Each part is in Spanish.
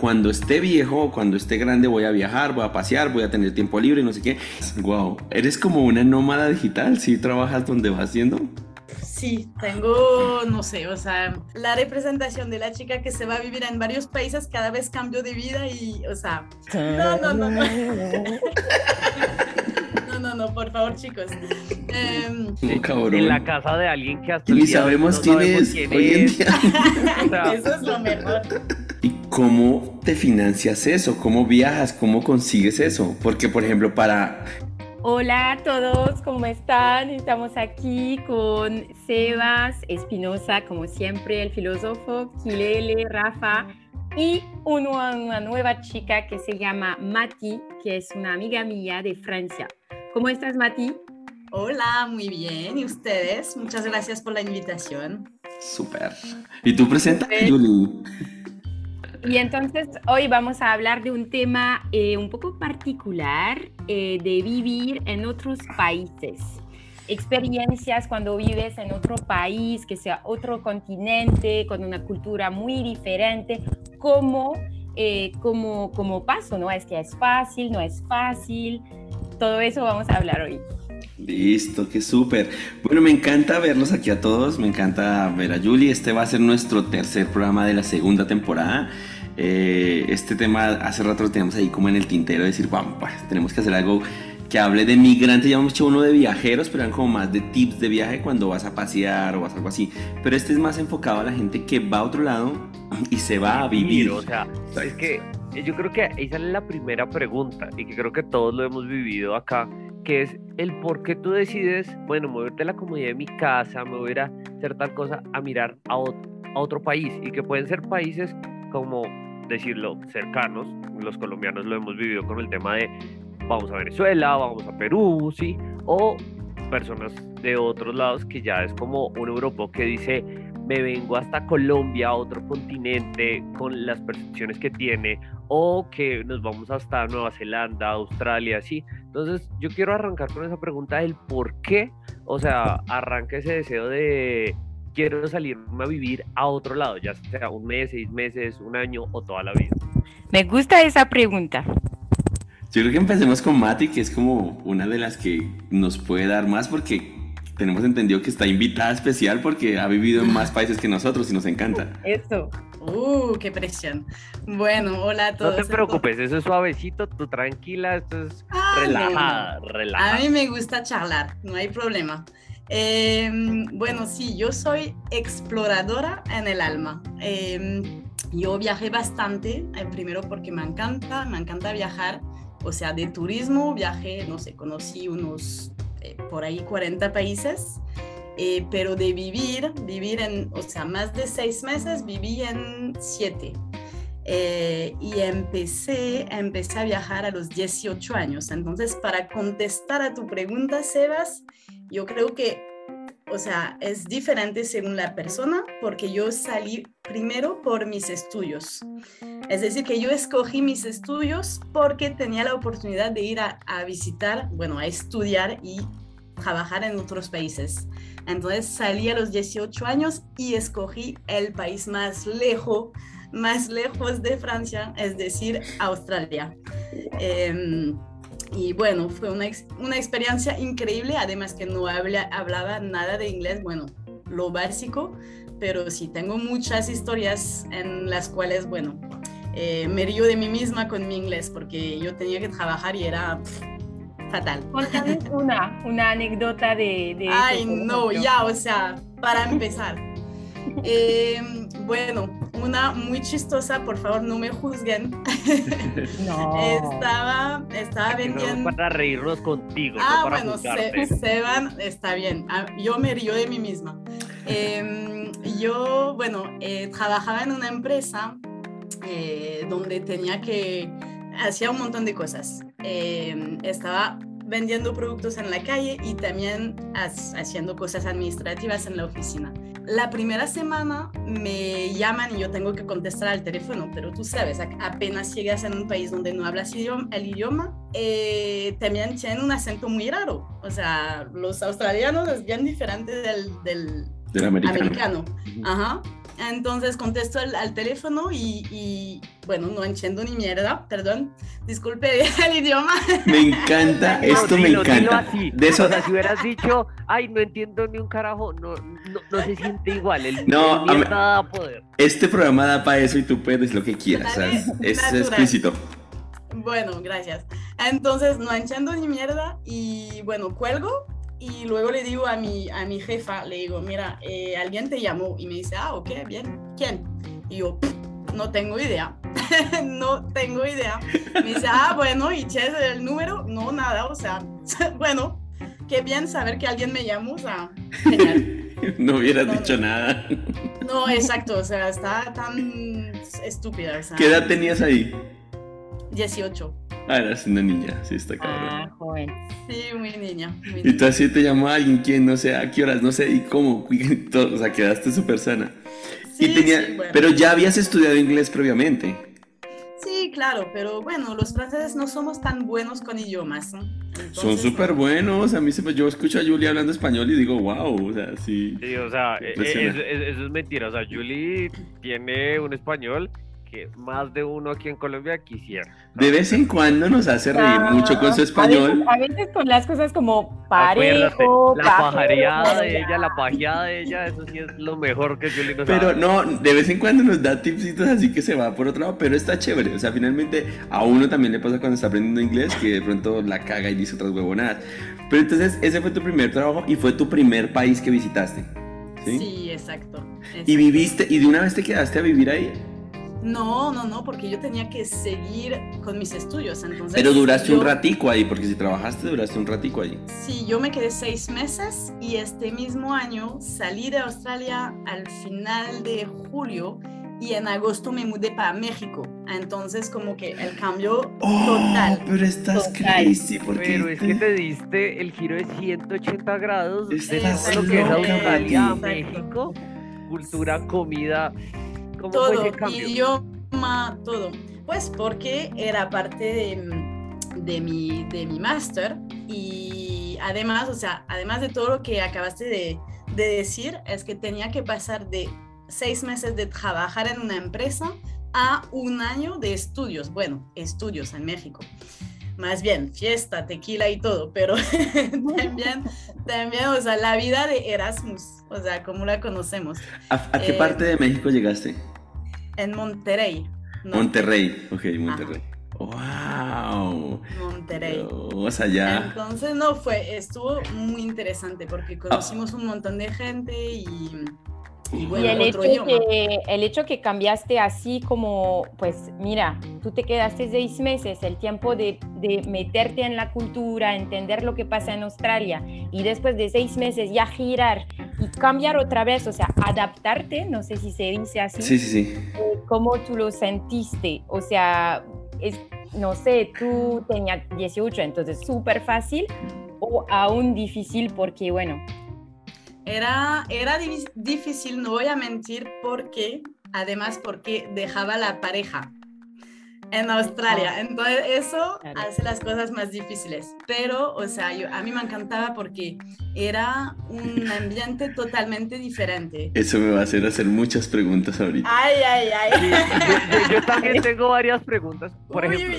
cuando esté viejo, cuando esté grande, voy a viajar, voy a pasear, voy a tener tiempo libre, no sé qué. Wow, eres como una nómada digital, ¿sí trabajas donde vas haciendo? Sí, tengo, no sé, o sea, la representación de la chica que se va a vivir en varios países, cada vez cambio de vida y, o sea, no, no, no, no. No, no, no, por favor, chicos. Eh, en la casa de alguien que hasta Ni sabemos quién es. Quién es. Eso es lo mejor. ¿Y cómo te financias eso? ¿Cómo viajas? ¿Cómo consigues eso? Porque, por ejemplo, para Hola a todos, ¿cómo están? Estamos aquí con Sebas Espinosa, como siempre, el filósofo, Kilele, Rafa y una, nueva chica que se llama Mati, que es una amiga mía de Francia. ¿Cómo estás, Mati? Hola, muy bien. ¿Y ustedes? Muchas gracias por la invitación. Súper. ¿Y tú presentas, Julie? Y entonces hoy vamos a hablar de un tema eh, un poco particular eh, de vivir en otros países. Experiencias cuando vives en otro país, que sea otro continente, con una cultura muy diferente, como, eh, como, como paso, ¿no? Es que es fácil, no es fácil. Todo eso vamos a hablar hoy. Listo, qué súper. Bueno, me encanta verlos aquí a todos, me encanta ver a Julie. Este va a ser nuestro tercer programa de la segunda temporada. Eh, este tema hace rato lo teníamos ahí como en el tintero, de decir, vamos, pues, tenemos que hacer algo que hable de migrantes, ya hemos hecho uno de viajeros, pero eran como más de tips de viaje cuando vas a pasear o vas a algo así. Pero este es más enfocado a la gente que va a otro lado y se va a vivir. O sea, es que yo creo que ahí sale la primera pregunta y que creo que todos lo hemos vivido acá que es el por qué tú decides, bueno, moverte de la comodidad de mi casa, me voy a hacer tal cosa, a mirar a, a otro país y que pueden ser países como decirlo cercanos, los colombianos lo hemos vivido con el tema de vamos a Venezuela, vamos a Perú, sí, o personas de otros lados que ya es como un europeo que dice me vengo hasta Colombia, otro continente, con las percepciones que tiene, o que nos vamos hasta Nueva Zelanda, Australia, sí. Entonces, yo quiero arrancar con esa pregunta del por qué, o sea, arranca ese deseo de quiero salirme a vivir a otro lado, ya sea un mes, seis meses, un año o toda la vida. Me gusta esa pregunta. Yo creo que empecemos con Mati, que es como una de las que nos puede dar más porque tenemos entendido que está invitada especial porque ha vivido en más países que nosotros y nos encanta. Eso. Uh, qué presión. Bueno, hola a todos. No te preocupes, eso es suavecito, tú tranquila, esto es ah, relajada, relajada. A mí me gusta charlar, no hay problema. Em, bueno, sí, yo soy exploradora en el alma. Em, yo viajé bastante, eh, primero porque me encanta, me encanta viajar, o sea, de turismo, viajé, no sé, conocí unos eh, por ahí 40 países, eh, pero de vivir, vivir en, o sea, más de seis meses, viví en siete. Eh, y empecé, empecé a viajar a los 18 años. Entonces, para contestar a tu pregunta, Sebas, yo creo que, o sea, es diferente según la persona, porque yo salí primero por mis estudios. Es decir, que yo escogí mis estudios porque tenía la oportunidad de ir a, visitar, bueno, a estudiar y trabajar en otros países. Entonces salí a los 18 años y escogí el país más lejos, más lejos de Francia, es decir, Australia. Em, y bueno, fue una, una, experiencia increíble, además que no habla, hablaba nada de inglés, bueno, lo básico, pero sí tengo muchas historias en las cuales, bueno, eh, me río de mí misma con mi inglés porque yo tenía que trabajar y era fatal. Cuéntame una, una anécdota de... de Ay, no, ya, o sea, para empezar. Eh, bueno, una muy chistosa, por favor no me juzguen. No. estaba, estaba vendiendo. para reírnos contigo. Ah, bueno, se, Seban, está bien. Ah, yo me río de mí misma. Em, yo, bueno, eh, trabajaba en una empresa eh, donde tenía que, hacía un montón de cosas. Eh, estaba vendiendo productos en la calle y también haciendo cosas administrativas en la oficina. La primera semana me llaman y yo tengo que contestar al teléfono, pero tú sabes, apenas llegas en un país donde no hablas el idioma, eh, también tienen un acento muy raro. O sea, los australianos es bien diferente del, del, americano. americano. Ajá. Entonces contesto al, teléfono y, bueno, no entiendo ni mierda, perdón, disculpe el idioma. Me encanta, esto me encanta. De eso... O sea, si hubieras dicho, ay, no entiendo ni un carajo, no, no, se siente igual, el, no, da poder. Este programa da para eso y tú puedes lo que quieras, es explícito. Bueno, gracias. Entonces, no entiendo ni mierda y bueno, cuelgo y luego le digo a mi, a mi jefa, le digo, mira, eh, alguien te llamó y me dice, ah, ok, bien, ¿quién? Y yo, no tengo idea, no tengo idea. Me dice, ah, bueno, ¿y qué es el número? No, nada, o sea, bueno, qué bien saber que alguien me llamó, o sea, genial. No hubieras dicho nada. No, exacto, o sea, está tan estúpida. O ¿Qué edad tenías ahí? 18. Ah, eras una niña, sí, está claro. Ah, joven. Sí, muy niña. y tú así te llamó a alguien, ¿quién? No sé, a qué horas, no sé, y cómo. o sea, quedaste súper sana. Sí, y tenía, Pero ya habías estudiado inglés previamente. Sí, claro, pero bueno, los franceses no somos tan buenos con idiomas. Son súper buenos. A mí se, yo escucho a Julie hablando español y digo, wow, o sea, sí. Sí, o sea, e, e, eso, eso es mentira. O sea, Julie tiene un español que más de uno aquí en Colombia quisiera. De vez en cuando nos hace reír mucho con su español. A veces, con las cosas como parejo, La pajareada de ella, la pajeada de ella, eso sí es lo mejor que yo le nos Pero no, de vez en cuando nos da tipsitos así que se va por otro lado, pero está chévere. O sea, finalmente a uno también le pasa cuando está aprendiendo inglés que de pronto la caga y dice otras huevonadas. Pero entonces, ese fue tu primer trabajo y fue tu primer país que visitaste. Sí, sí exacto, exacto. Y viviste, y de una vez te quedaste a vivir ahí. No, no, no, porque yo tenía que seguir con mis estudios. Entonces, Pero duraste un ratico ahí, porque si trabajaste duraste un ratico ahí. Sí, yo me quedé seis meses y este mismo año salí de Australia al final de julio y en agosto me mudé para México. Entonces como que el cambio oh, total. Pero estás crazy porque Pero es que te diste el giro de 180 grados de lo que es Australia, México, cultura, comida todo, idioma, todo. Pues porque era parte de, de mi, de mi máster y además, o sea, además de todo lo que acabaste de, de decir, es que tenía que pasar de seis meses de trabajar en una empresa a un año de estudios, bueno, estudios en México. Más bien, fiesta, tequila y todo, pero también, también, o sea, la vida de Erasmus, o sea, como la conocemos. ¿A, qué parte de México llegaste? En Monterrey. Monterrey, ok, Monterrey. ¡Wow! Monterrey. Vamos allá. Entonces, no, fue, estuvo muy interesante porque conocimos un montón de gente y y, el, hecho que, el hecho que cambiaste así como, pues mira, tú te quedaste seis meses, el tiempo de, de, meterte en la cultura, entender lo que pasa en Australia y después de seis meses ya girar y cambiar otra vez, o sea, adaptarte, no sé si se dice así. Sí, sí, sí. Eh, ¿Cómo tú lo sentiste? O sea, es, no sé, tú tenías 18, entonces súper fácil o aún difícil porque, bueno, era, era difícil, no voy a mentir, porque, además, porque dejaba la pareja en Australia. Entonces eso hace las cosas más difíciles. Pero, o sea, yo, a mí me encantaba porque era un ambiente totalmente diferente. Eso me va a hacer hacer muchas preguntas ahorita. Ay, ay, ay. yo, también tengo varias preguntas. Por ejemplo,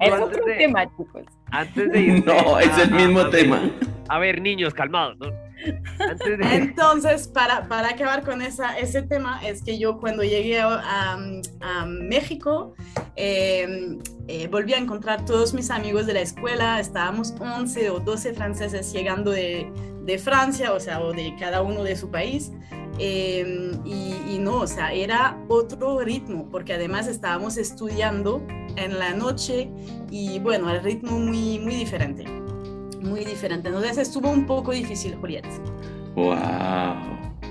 es otro tema, chicos. Antes de ir. No, es el mismo tema. a ver, niños, calmados, ¿no? Entonces, para, para, acabar con esa, ese tema, es que yo cuando llegué a, México, em, eh, volví a encontrar todos mis amigos de la escuela, estábamos 11 o 12 franceses llegando de, de Francia, o sea, o de cada uno de su país. Em, y, y, no, o sea, era otro ritmo, porque además estábamos estudiando en la noche y bueno, el ritmo muy, muy diferente muy diferente. Entonces estuvo un poco difícil, Juliet. ¡Wow!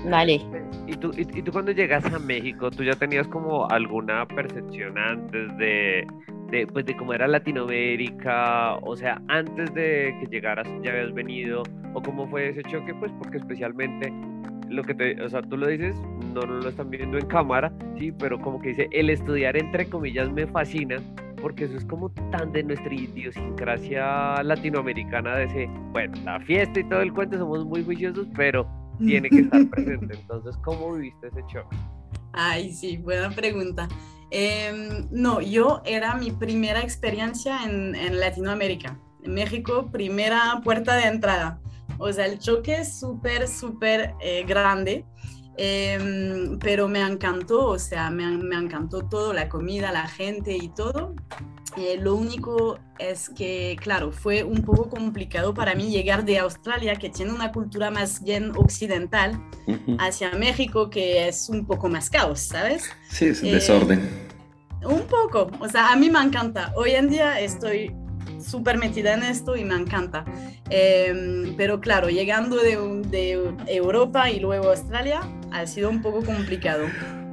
Vale. ¿Y tú, y, tú cuando llegas a México, tú ya tenías como alguna percepción antes de, de, pues de cómo era Latinoamérica? O sea, antes de que llegaras ya habías venido, o cómo fue ese choque, pues porque especialmente lo que te, o sea, tú lo dices, no, no lo están viendo en cámara, sí, pero como que dice, el estudiar entre comillas me fascina, porque eso es como tan de nuestra idiosincrasia latinoamericana de ese, bueno, la fiesta y todo el cuento somos muy juiciosos, pero tiene que estar presente. Entonces, ¿cómo viviste ese shock? Ay, sí, buena pregunta. Em, no, yo era mi primera experiencia en, en Latinoamérica. En México, primera puerta de entrada. O sea, el choque es súper, súper eh, grande. Em, pero me encantó, o sea, me, me, encantó todo, la comida, la gente y todo. Eh, lo único es que, claro, fue un poco complicado para mí llegar de Australia, que tiene una cultura más bien occidental, hacia México, que es un poco más caos, ¿sabes? Sí, es un desorden. Eh, un poco, o sea, a mí me encanta. Hoy en día estoy súper metida en esto y me encanta. Em, pero claro, llegando de, de, Europa y luego Australia ha sido un poco complicado.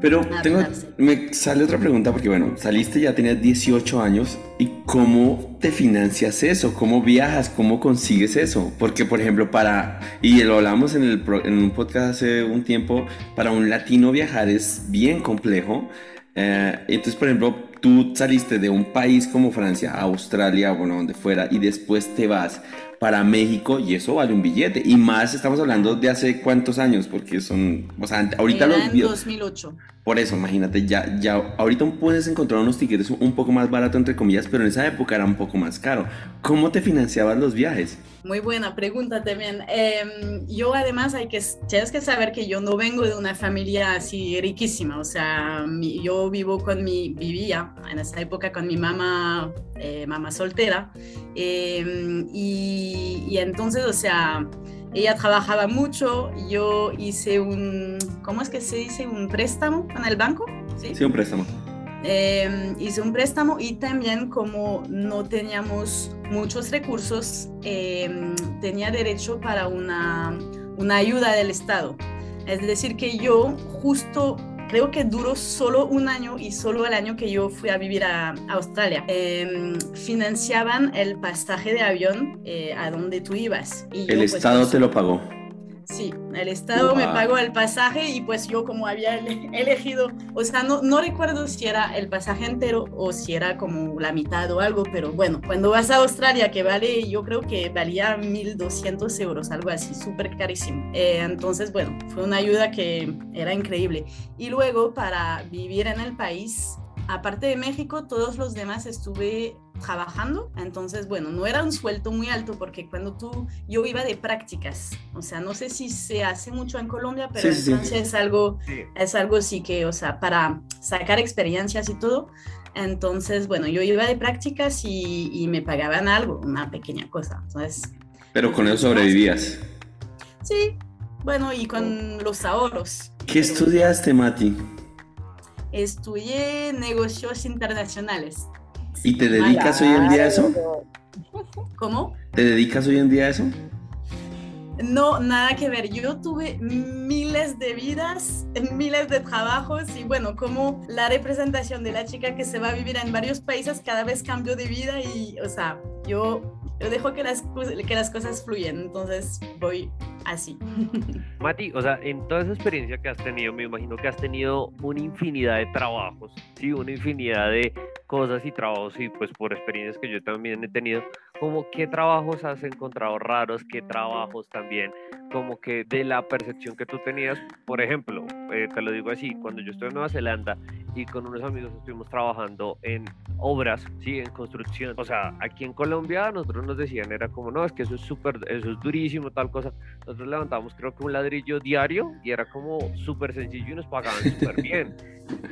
Pero tengo, me sale otra pregunta porque bueno, saliste ya tenías 18 años y ¿cómo te financias eso? ¿Cómo viajas? ¿Cómo consigues eso? Porque por ejemplo para, y lo hablamos en, el, en un podcast hace un tiempo, para un latino viajar es bien complejo. Eh, entonces por ejemplo, tú saliste de un país como Francia, Australia, bueno, donde fuera, y después te vas para México y eso vale un billete. Y más estamos hablando de hace cuántos años, porque son, o sea, ahorita Era los... en 2008. Por eso, imagínate, ya, ya, ahorita puedes encontrar unos tickets un poco más barato, entre comillas, pero en esa época era un poco más caro. ¿Cómo te financiabas los viajes? Muy buena pregunta también. Em, yo además hay que, tienes que saber que yo no vengo de una familia así riquísima, o sea, yo vivo con mi, vivía en esa época con mi mamá, eh, mamá soltera, em, y entonces, o sea, ella trabajaba mucho, yo hice un, ¿cómo es que se dice? Un préstamo en el banco. Sí, sí un préstamo. Eh, hice un préstamo y también como no teníamos muchos recursos, eh, tenía derecho para una, una ayuda del Estado. Es decir, que yo justo creo que duró solo un año y solo el año que yo fui a vivir a, Australia. Em, financiaban el pasaje de avión eh, a donde tú ibas. Y el pues, Estado te lo pagó. Sí, el Estado me pagó el pasaje y pues yo como había elegido, o sea, no, no recuerdo si era el pasaje entero o si era como la mitad o algo, pero bueno, cuando vas a Australia, que vale, yo creo que valía 1.200 euros, algo así, súper carísimo. Eh, entonces, bueno, fue una ayuda que era increíble. Y luego para vivir en el país, aparte de México, todos los demás estuve trabajando. Entonces, bueno, no era un sueldo muy alto porque cuando tú, yo iba de prácticas, o sea, no sé si se hace mucho en Colombia, pero en Francia es algo, es algo sí que, o sea, para sacar experiencias y todo. Entonces, bueno, yo iba de prácticas y, y me pagaban algo, una pequeña cosa. Entonces, pero con eso sobrevivías. Sí, bueno, y con los ahorros. ¿Qué estudiaste, Mati? Estudié negocios internacionales. ¿Y te dedicas hoy en día a eso? ¿Cómo? ¿Te dedicas hoy en día a eso? No, nada que ver. Yo tuve miles de vidas, miles de trabajos y bueno, como la representación de la chica que se va a vivir en varios países, cada vez cambio de vida y, o sea, yo, yo dejo que las, que las cosas fluyan, entonces voy así. Mati, o sea, en toda esa experiencia que has tenido, me imagino que has tenido una infinidad de trabajos, sí, una infinidad de cosas y trabajos y pues por experiencias que yo también he tenido, como qué trabajos has encontrado raros, qué trabajos también, como que de la percepción que tú tenías, por ejemplo, eh, te lo digo así, cuando yo estuve en Nueva Zelanda y con unos amigos estuvimos trabajando en obras, sí, en construcción, o sea, aquí en Colombia nosotros nos decían, era como, no, es que eso es súper, eso es durísimo, tal cosa, nosotros levantábamos creo que un ladrillo diario y era como súper sencillo y nos pagaban súper bien,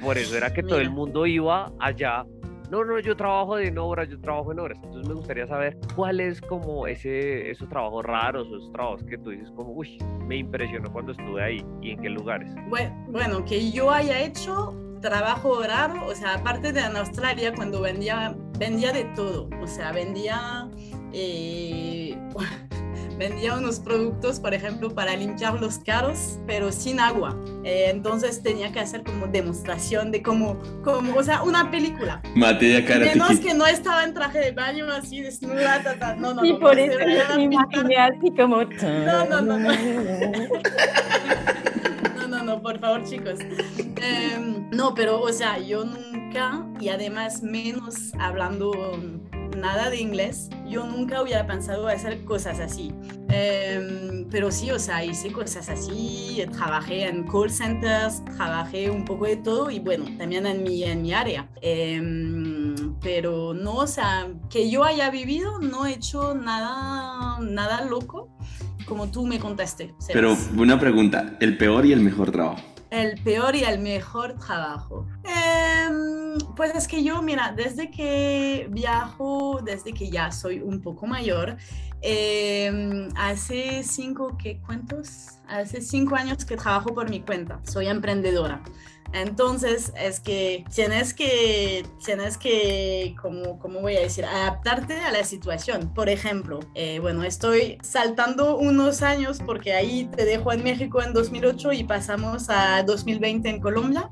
por eso era que todo el mundo iba allá. No, no, yo trabajo en obras, yo trabajo en obras. Entonces me gustaría saber cuál es como ese, esos trabajos raros, esos trabajos que tú dices como, uy, me impresionó cuando estuve ahí y en qué lugares. Bueno, que yo haya hecho trabajo raro, o sea, aparte de en Australia, cuando vendía, vendía de todo, o sea, vendía... Eh, vendía unos productos, por ejemplo, para limpiar los carros, pero sin agua. Eh, entonces tenía que hacer como demostración de cómo, como, o sea, una película. Materia cara. Menos que no estaba en traje de baño así desnuda, ta, no, no, y por eso me imaginé así como... No, no, no, no. por favor, chicos. Em, no, pero, o sea, yo nunca, y además menos hablando nada de inglés, yo nunca hubiera pensado hacer cosas así. Em, pero sí, o sea, hice cosas así, trabajé en call centers, trabajé un poco de todo y bueno, también en mi, en mi área. Em, pero no, o sea, que yo haya vivido, no he hecho nada, nada loco como tú me contaste. Pero una pregunta, ¿el peor y el mejor trabajo? El peor y el mejor trabajo. Em, pues es que yo, mira, desde que viajo, desde que ya soy un poco mayor, em, hace cinco, ¿qué cuentos? Hace cinco años que trabajo por mi cuenta. Soy emprendedora. Entonces es que tienes que, tienes que, como, ¿cómo voy a decir? Adaptarte a la situación. Por ejemplo, eh, bueno, estoy saltando unos años porque ahí te dejo en México en 2008 y pasamos a 2020 en Colombia.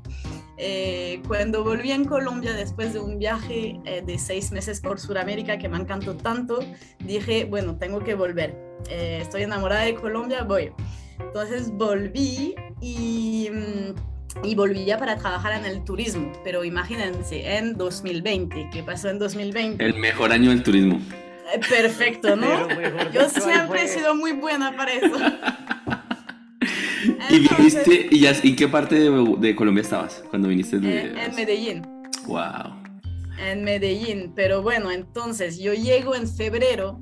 Eh, cuando volví en Colombia después de un viaje eh, de seis meses por Sudamérica que me encantó tanto, dije, bueno, tengo que volver. estoy enamorada de Colombia, voy. Entonces volví y... Mm, y volvía para trabajar en el turismo. Pero imagínense, en 2020, ¿qué pasó en 2020? El mejor año del turismo. Eh, perfecto, ¿no? Yo siempre he sido muy buena para eso. ¿Y viniste, y, ya, qué parte de, Colombia estabas cuando viniste? De, en Medellín. Wow. En Medellín, pero bueno, entonces yo llego en febrero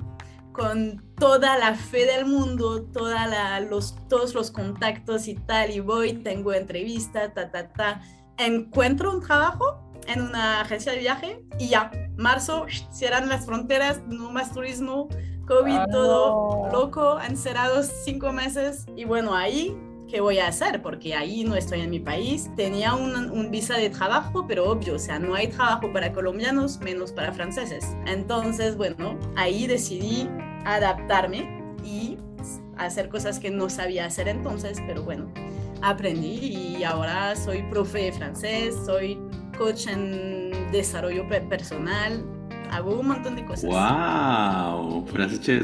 con toda la fe del mundo, toda los, todos los contactos y tal, y voy, tengo entrevista, ta, ta, ta, encuentro un trabajo en una agencia de viaje y ya, marzo, cierran las fronteras, no más turismo, COVID, ah, todo loco, encerrados cinco meses, y bueno, ahí ¿qué voy a hacer? Porque ahí no estoy en mi país. Tenía un, un, visa de trabajo, pero obvio, o sea, no hay trabajo para colombianos, menos para franceses. Entonces, bueno, ahí decidí adaptarme y hacer cosas que no sabía hacer entonces, pero bueno, aprendí y ahora soy profe de francés, soy coach en desarrollo personal, hago un montón de cosas. ¡Wow!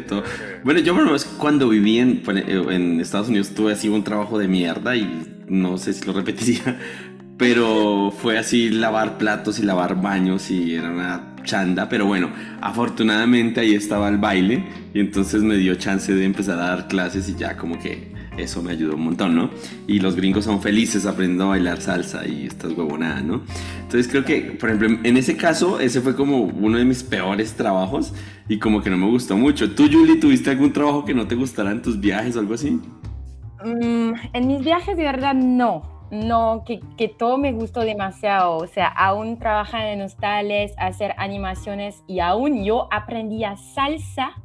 todo. Bueno, yo por lo menos cuando viví en, en Estados Unidos tuve así un trabajo de mierda y no sé si lo repetiría, pero fue así lavar platos y lavar baños y era una chanda, pero bueno, afortunadamente ahí estaba el baile y entonces me dio chance de empezar a dar clases y ya como que eso me ayudó un montón, ¿no? Y los gringos son felices aprendiendo a bailar salsa y estas huevonadas, ¿no? Entonces creo que, por ejemplo, en ese caso, ese fue como uno de mis peores trabajos y como que no me gustó mucho. ¿Tú, Julie, tuviste algún trabajo que no te gustara en tus viajes o algo así? Mm, en mis viajes de verdad no no, que, que, todo me gustó demasiado. O sea, aún trabajar en hostales, hacer animaciones y aún yo aprendía salsa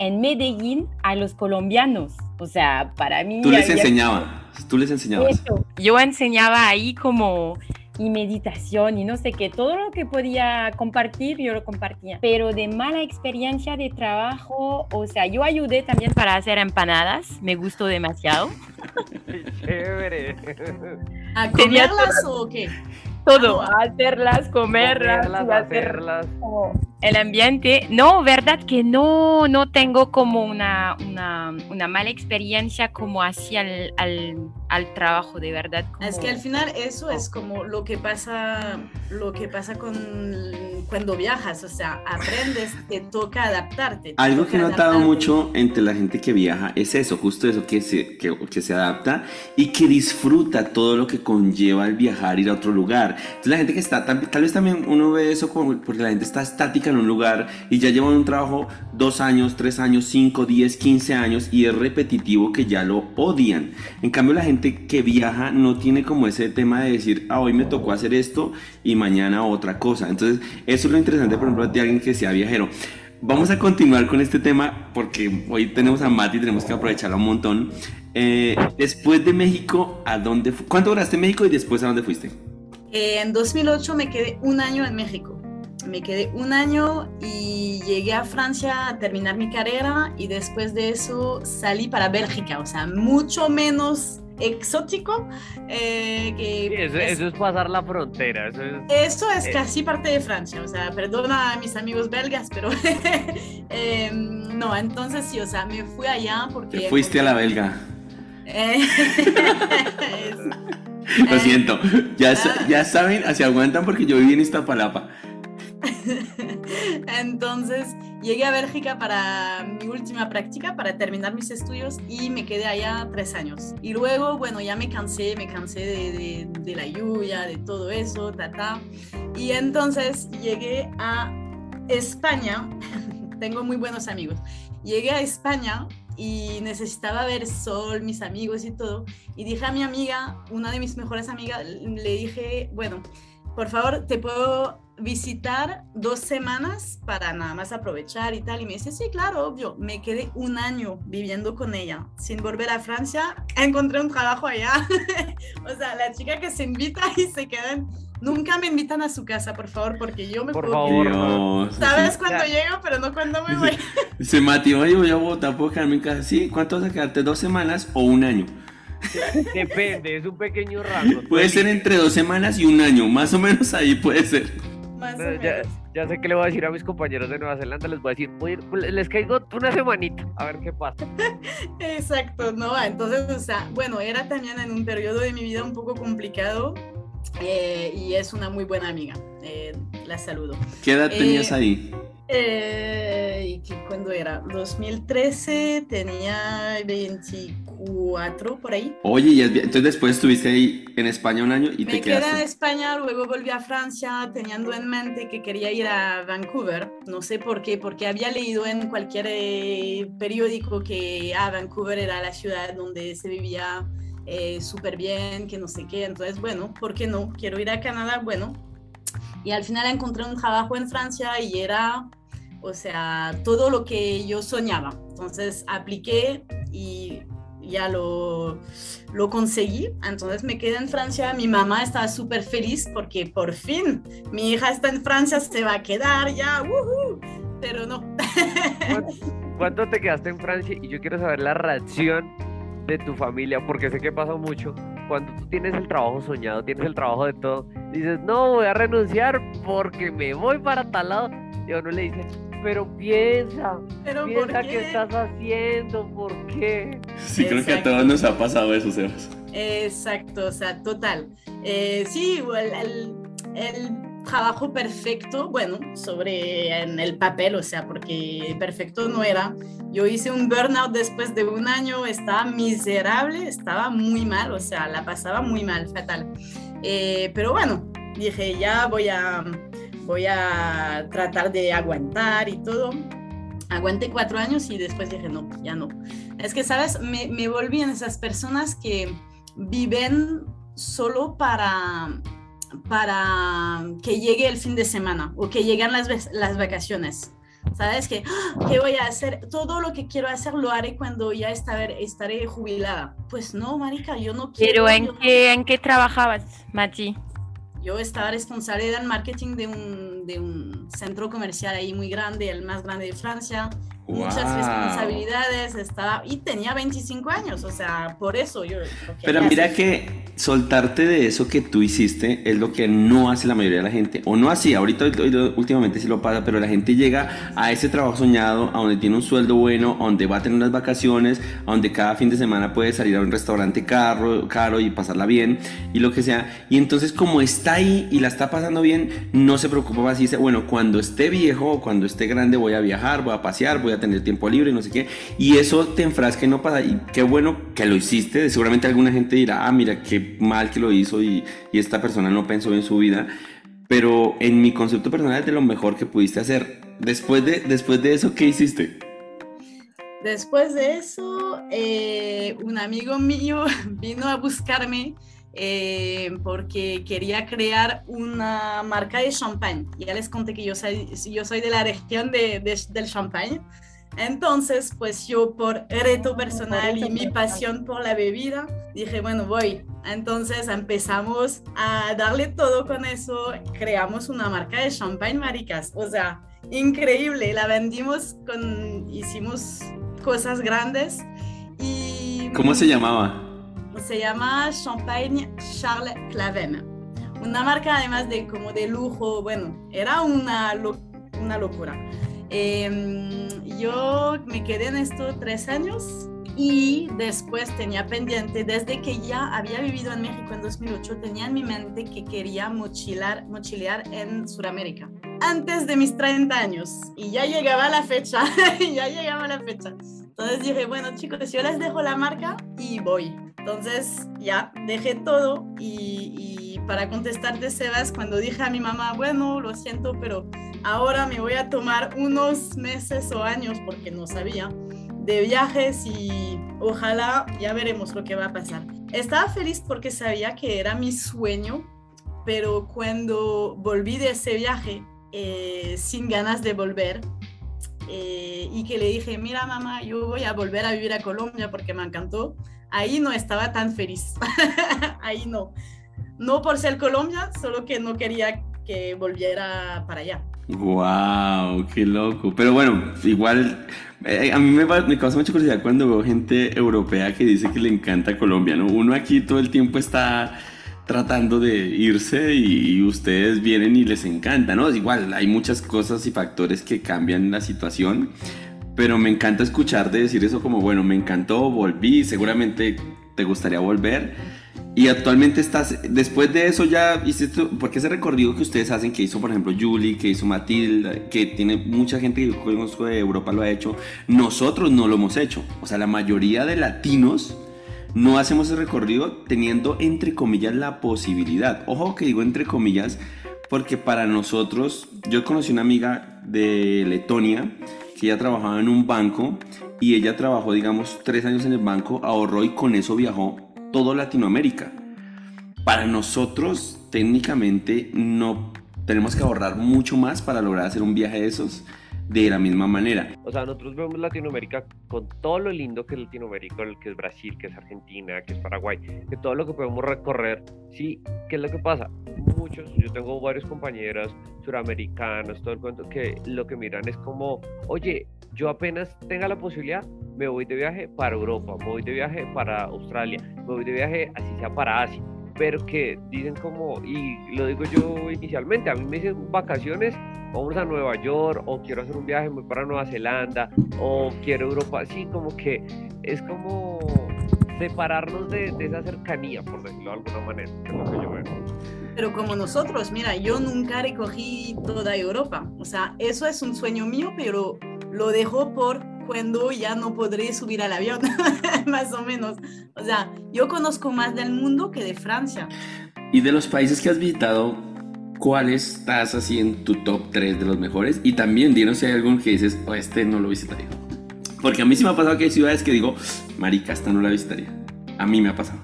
en Medellín a los colombianos. O sea, para mí... Tú les enseñabas, tú les enseñabas. Yo enseñaba ahí como y meditación y no sé qué, todo lo que podía compartir yo lo compartía. Pero de mala experiencia de trabajo, o sea, yo ayudé también para hacer empanadas, me gustó demasiado. Chévere. ¿A comerlas o qué? Todo, a hacerlas, comerlas, hacerlas. El ambiente. No, verdad que no, no tengo como una, una, una mala experiencia como hacia al, al al trabajo, de verdad. Es que al final eso es como lo que pasa, lo que pasa con cuando viajas, o sea, aprendes, te toca adaptarte. Algo que he notado mucho entre la gente que viaja es eso, justo eso, que se, que, que, se adapta y que disfruta todo lo que conlleva el viajar, ir a otro lugar. Entonces la gente que está, tal, vez también uno ve eso como, porque la gente está estática en un lugar y ya lleva un trabajo dos años, tres años, cinco, diez, quince años y es repetitivo que ya lo odian. En cambio la gente que viaja no tiene como ese tema de decir, ah, hoy me tocó hacer esto y mañana otra cosa. Entonces, eso es lo interesante, por ejemplo, de alguien que sea viajero. Vamos a continuar con este tema porque hoy tenemos a Mati y tenemos que aprovecharlo un montón. Eh, después de México, ¿a dónde ¿Cuánto duraste en México y después a dónde fuiste? Eh, en 2008 me quedé un año en México. Me quedé un año y llegué a Francia a terminar mi carrera y después de eso salí para Bélgica, o sea, mucho menos exótico. Eh, que eso, es, pasar la frontera. Eso es, eso es casi parte de Francia. O sea, perdona a mis amigos belgas, pero em, no, entonces sí, o sea, me fui allá porque... Te fuiste a la belga. Lo siento, ya, ya saben, se aguantan porque yo viví en Iztapalapa. Entonces llegué a Bélgica para mi última práctica, para terminar mis estudios y me quedé allá tres años. Y luego, bueno, ya me cansé, me cansé de, la lluvia, de todo eso, ta, ta. Y entonces llegué a España. Tengo muy buenos amigos. Llegué a España y necesitaba ver sol, mis amigos y todo. Y dije a mi amiga, una de mis mejores amigas, le dije, bueno, por favor, te puedo visitar dos semanas para nada más aprovechar y tal. Y me dice, sí, claro, obvio. Me quedé un año viviendo con ella. Sin volver a Francia, encontré un trabajo allá. o sea, la chica que se invita y se quedan Nunca me invitan a su casa, por favor, porque yo me por puedo favor, Sabes cuándo llego, pero no cuándo me voy. Se Mati, oye, yo tampoco quedarme en casa. Sí, ¿cuánto vas a quedarte? ¿Dos semanas o un año? Depende, es un pequeño rango. Puede ser entre dos semanas y un año, más o menos ahí puede ser. Más o ya, ya, sé que le voy a decir a mis compañeros de Nueva Zelanda, les voy a decir, pues, les caigo una semanita, a ver qué pasa. Exacto, no, entonces, o sea, bueno, era también en un periodo de mi vida un poco complicado, eh, y es una muy buena amiga. Eh, la saludo. ¿Qué edad tenías eh, ahí? Eh, ¿Cuándo era? 2013, tenía 24 por ahí. Oye, y entonces después estuviste ahí en España un año y Me te quedaste. quedé en España, luego volví a Francia teniendo en mente que quería ir a Vancouver. No sé por qué, porque había leído en cualquier periódico que ah, Vancouver era la ciudad donde se vivía eh, súper bien, que no sé qué. Entonces, bueno, ¿por qué no? Quiero ir a Canadá, bueno. Y al final encontré un trabajo en Francia y era, o sea, todo lo que yo soñaba. Entonces apliqué y ya lo, lo conseguí. Entonces me quedé en Francia. Mi mamá estaba súper feliz porque por fin mi hija está en Francia, se va a quedar ya. Pero no. ¿Cuánto te quedaste en Francia? Y yo quiero saber la reacción de tu familia, porque sé que pasa mucho. Cuando tú tienes el trabajo soñado, tienes el trabajo de todo, dices, no, voy a renunciar porque me voy para tal lado. Y uno le dice, pero piensa, ¿Pero piensa qué? qué estás haciendo, ¿por qué? Sí, creo que a todos nos ha pasado eso, Sebas. Exacto, o sea, total. Eh, sí, el, el, el trabajo perfecto, bueno, sobre en el papel, o sea, porque perfecto no era. Yo hice un burnout después de un año, estaba miserable, estaba muy mal, o sea, la pasaba muy mal, fatal. Eh, pero bueno, dije, ya voy a, voy a tratar de aguantar y todo. Aguanté cuatro años y después dije, no, ya no. Es que, ¿sabes? Me, me volví en esas personas que viven solo para para que llegue el fin de semana o que lleguen las, las vacaciones. ¿Sabes? Que, ¡ah! ¿qué voy a hacer? Todo lo que quiero hacer lo haré cuando ya estaré, estaré jubilada. Pues no, marica, yo no quiero. ¿Pero en, qué, en qué trabajabas, Mati? Yo estaba responsable del marketing de un, de un centro comercial ahí muy grande, el más grande de Francia muchas responsabilidades, estaba y tenía 25 años, o sea, por eso yo... Pero mira que soltarte de eso que tú hiciste es lo que no hace la mayoría de la gente, o no así, ahorita últimamente sí lo pasa, pero la gente llega a ese trabajo soñado, a donde tiene un sueldo bueno, a donde va a tener unas vacaciones, a donde cada fin de semana puede salir a un restaurante caro, caro y pasarla bien, y lo que sea, y entonces como está ahí y la está pasando bien, no se preocupa más y dice, bueno, cuando esté viejo o cuando esté grande voy a viajar, voy a pasear, voy a tener tiempo libre, no sé qué, y eso te enfrasca y no pasa, y qué bueno que lo hiciste, seguramente alguna gente dirá, ah, mira, qué mal que lo hizo y, y esta persona no pensó en su vida, pero en mi concepto personal es de lo mejor que pudiste hacer. Después de, después de eso, ¿qué hiciste? Después de eso, eh, un amigo mío vino a buscarme eh, porque quería crear una marca de champagne. Ya les conté que yo soy, yo soy de la región de, de, del champagne. Entonces, pues yo por reto personal y mi pasión por la bebida, dije, bueno, voy. Entonces empezamos a darle todo con eso, creamos una marca de champagne maricas, o sea, increíble, la vendimos con, hicimos cosas grandes y... ¿Cómo se llamaba? Se llama Champagne Charles Claven. Una marca además de como de lujo, bueno, era una, una locura. Eh, yo me quedé en esto tres años y después tenía pendiente, desde que ya había vivido en México en 2008, tenía en mi mente que quería mochilar, mochilear en Sudamérica. antes de mis 30 años y ya llegaba la fecha, ya llegaba la fecha. Entonces dije, bueno chicos, yo les dejo la marca y voy. Entonces ya dejé todo y, y para contestarte, Sebas, cuando dije a mi mamá, bueno, lo siento, pero ahora me voy a tomar unos meses o años, porque no sabía, de viajes y ojalá ya veremos lo que va a pasar. Estaba feliz porque sabía que era mi sueño, pero cuando volví de ese viaje eh, sin ganas de volver eh, y que le dije, mira mamá, yo voy a volver a vivir a Colombia porque me encantó, ahí no estaba tan feliz, ahí no. No por ser Colombia, solo que no quería que volviera para allá. ¡Wow! ¡Qué loco! Pero bueno, igual eh, a mí me, causa mucha curiosidad cuando veo gente europea que dice que le encanta Colombia, ¿no? Uno aquí todo el tiempo está tratando de irse y ustedes vienen y les encanta, ¿no? Igual hay muchas cosas y factores que cambian la situación, pero me encanta escuchar de decir eso como, bueno, me encantó, volví, seguramente te gustaría volver y actualmente estás, después de eso ya hiciste, porque ese recorrido que ustedes hacen, que hizo por ejemplo Julie, que hizo Matilda, que tiene mucha gente que conozco de Europa lo ha hecho, nosotros no lo hemos hecho. O sea, la mayoría de latinos no hacemos ese recorrido teniendo entre comillas la posibilidad. Ojo que digo entre comillas, porque para nosotros, yo conocí una amiga de Letonia que ella trabajaba en un banco y ella trabajó, digamos, tres años en el banco, ahorró y con eso viajó todo Latinoamérica. Para nosotros, técnicamente, no tenemos que ahorrar mucho más para lograr hacer un viaje de esos de la misma manera. O sea, nosotros vemos Latinoamérica con todo lo lindo que es Latinoamérica, que es Brasil, que es Argentina, que es Paraguay, que todo lo que podemos recorrer. Sí, ¿qué es lo que pasa? Muchos, yo tengo varios compañeros suramericanos, todo el cuento, que lo que miran es como, oye, yo apenas tenga la posibilidad, me voy de viaje para Europa, me voy de viaje para Australia, me voy de viaje así sea para Asia, pero que dicen como, y lo digo yo inicialmente, a mí me dicen vacaciones, vamos a Nueva York, o quiero hacer un viaje muy para Nueva Zelanda, o quiero Europa, así como que es como separarnos de, de esa cercanía, por decirlo de alguna manera, es lo que yo veo pero como nosotros, mira, yo nunca recogí toda Europa. O sea, eso es un sueño mío, pero lo dejo por cuando ya no podré subir al avión, más o menos. O sea, yo conozco más del mundo que de Francia. Y de los países que has visitado, ¿cuál estás así en tu top 3 de los mejores? Y también dinos si hay algún que dices, oh, este no lo visitaría. Porque a mí sí me ha pasado que hay ciudades que digo, marica, esta no la visitaría. A mí me ha pasado.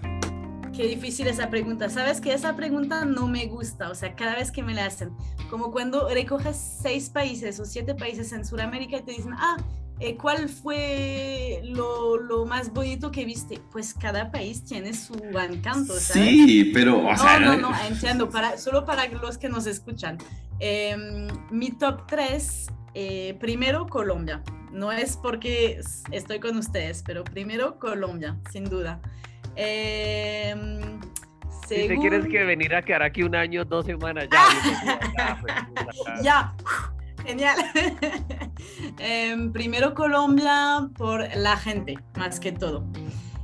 Qué difícil esa pregunta. Sabes que esa pregunta no me gusta, o sea, cada vez que me la hacen, como cuando recoges seis países o siete países en Sudamérica y te dicen, ah, eh, ¿cuál fue lo, lo, más bonito que viste? Pues cada país tiene su encanto, ¿sabes? Sí, pero, o sea, no, no, no, entiendo, para, solo para los que nos escuchan. Eh, mi top 3, eh, primero Colombia. No es porque estoy con ustedes, pero primero Colombia, sin duda. Eh, Si te quieres que venir a quedar aquí un año, dos semanas, ya. ya, genial. Em, primero Colombia por la gente, más que todo.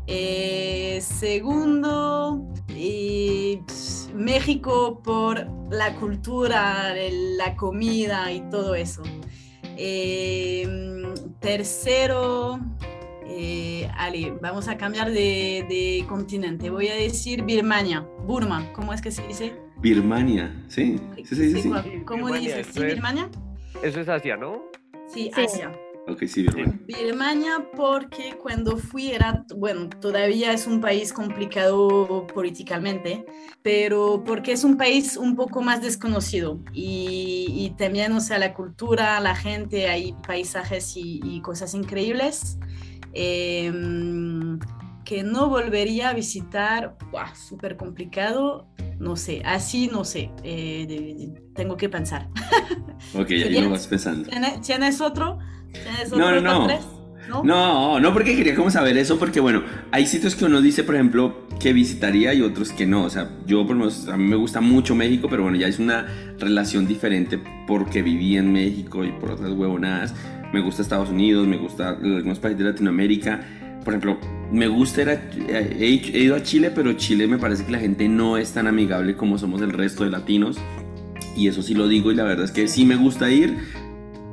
Eh, segundo, México por la cultura, la comida y todo eso. Em, tercero, eh, Ali, vamos a cambiar de, continente. Voy a decir Birmania, Burma, ¿cómo es que se dice? Birmania, sí. sí, sí, sí, ¿Cómo dices? ¿Sí, Birmania? Eso es Asia, ¿no? Sí, Asia. Ok, sí, Birmania. Birmania porque cuando fui era, bueno, todavía es un país complicado políticamente, pero porque es un país un poco más desconocido y, también, o sea, la cultura, la gente, hay paisajes y, y cosas increíbles. Em, que no volvería a visitar, súper complicado, no sé, así no sé, eh, tengo que pensar. Ok, ahí lo vas pensando. ¿Tienes otro? ¿Tienes otro no, no, no. ¿No? no, porque quería como saber eso, porque bueno, hay sitios que uno dice, por ejemplo, que visitaría y otros que no. O sea, yo por lo menos, a mí me gusta mucho México, pero bueno, ya es una relación diferente porque viví en México y por otras huevonadas me gusta Estados Unidos, me gusta algunos países de Latinoamérica. Por ejemplo, me gusta ir a, he, ido a Chile, pero Chile me parece que la gente no es tan amigable como somos el resto de latinos. y eso sí lo digo y la verdad es que sí me gusta ir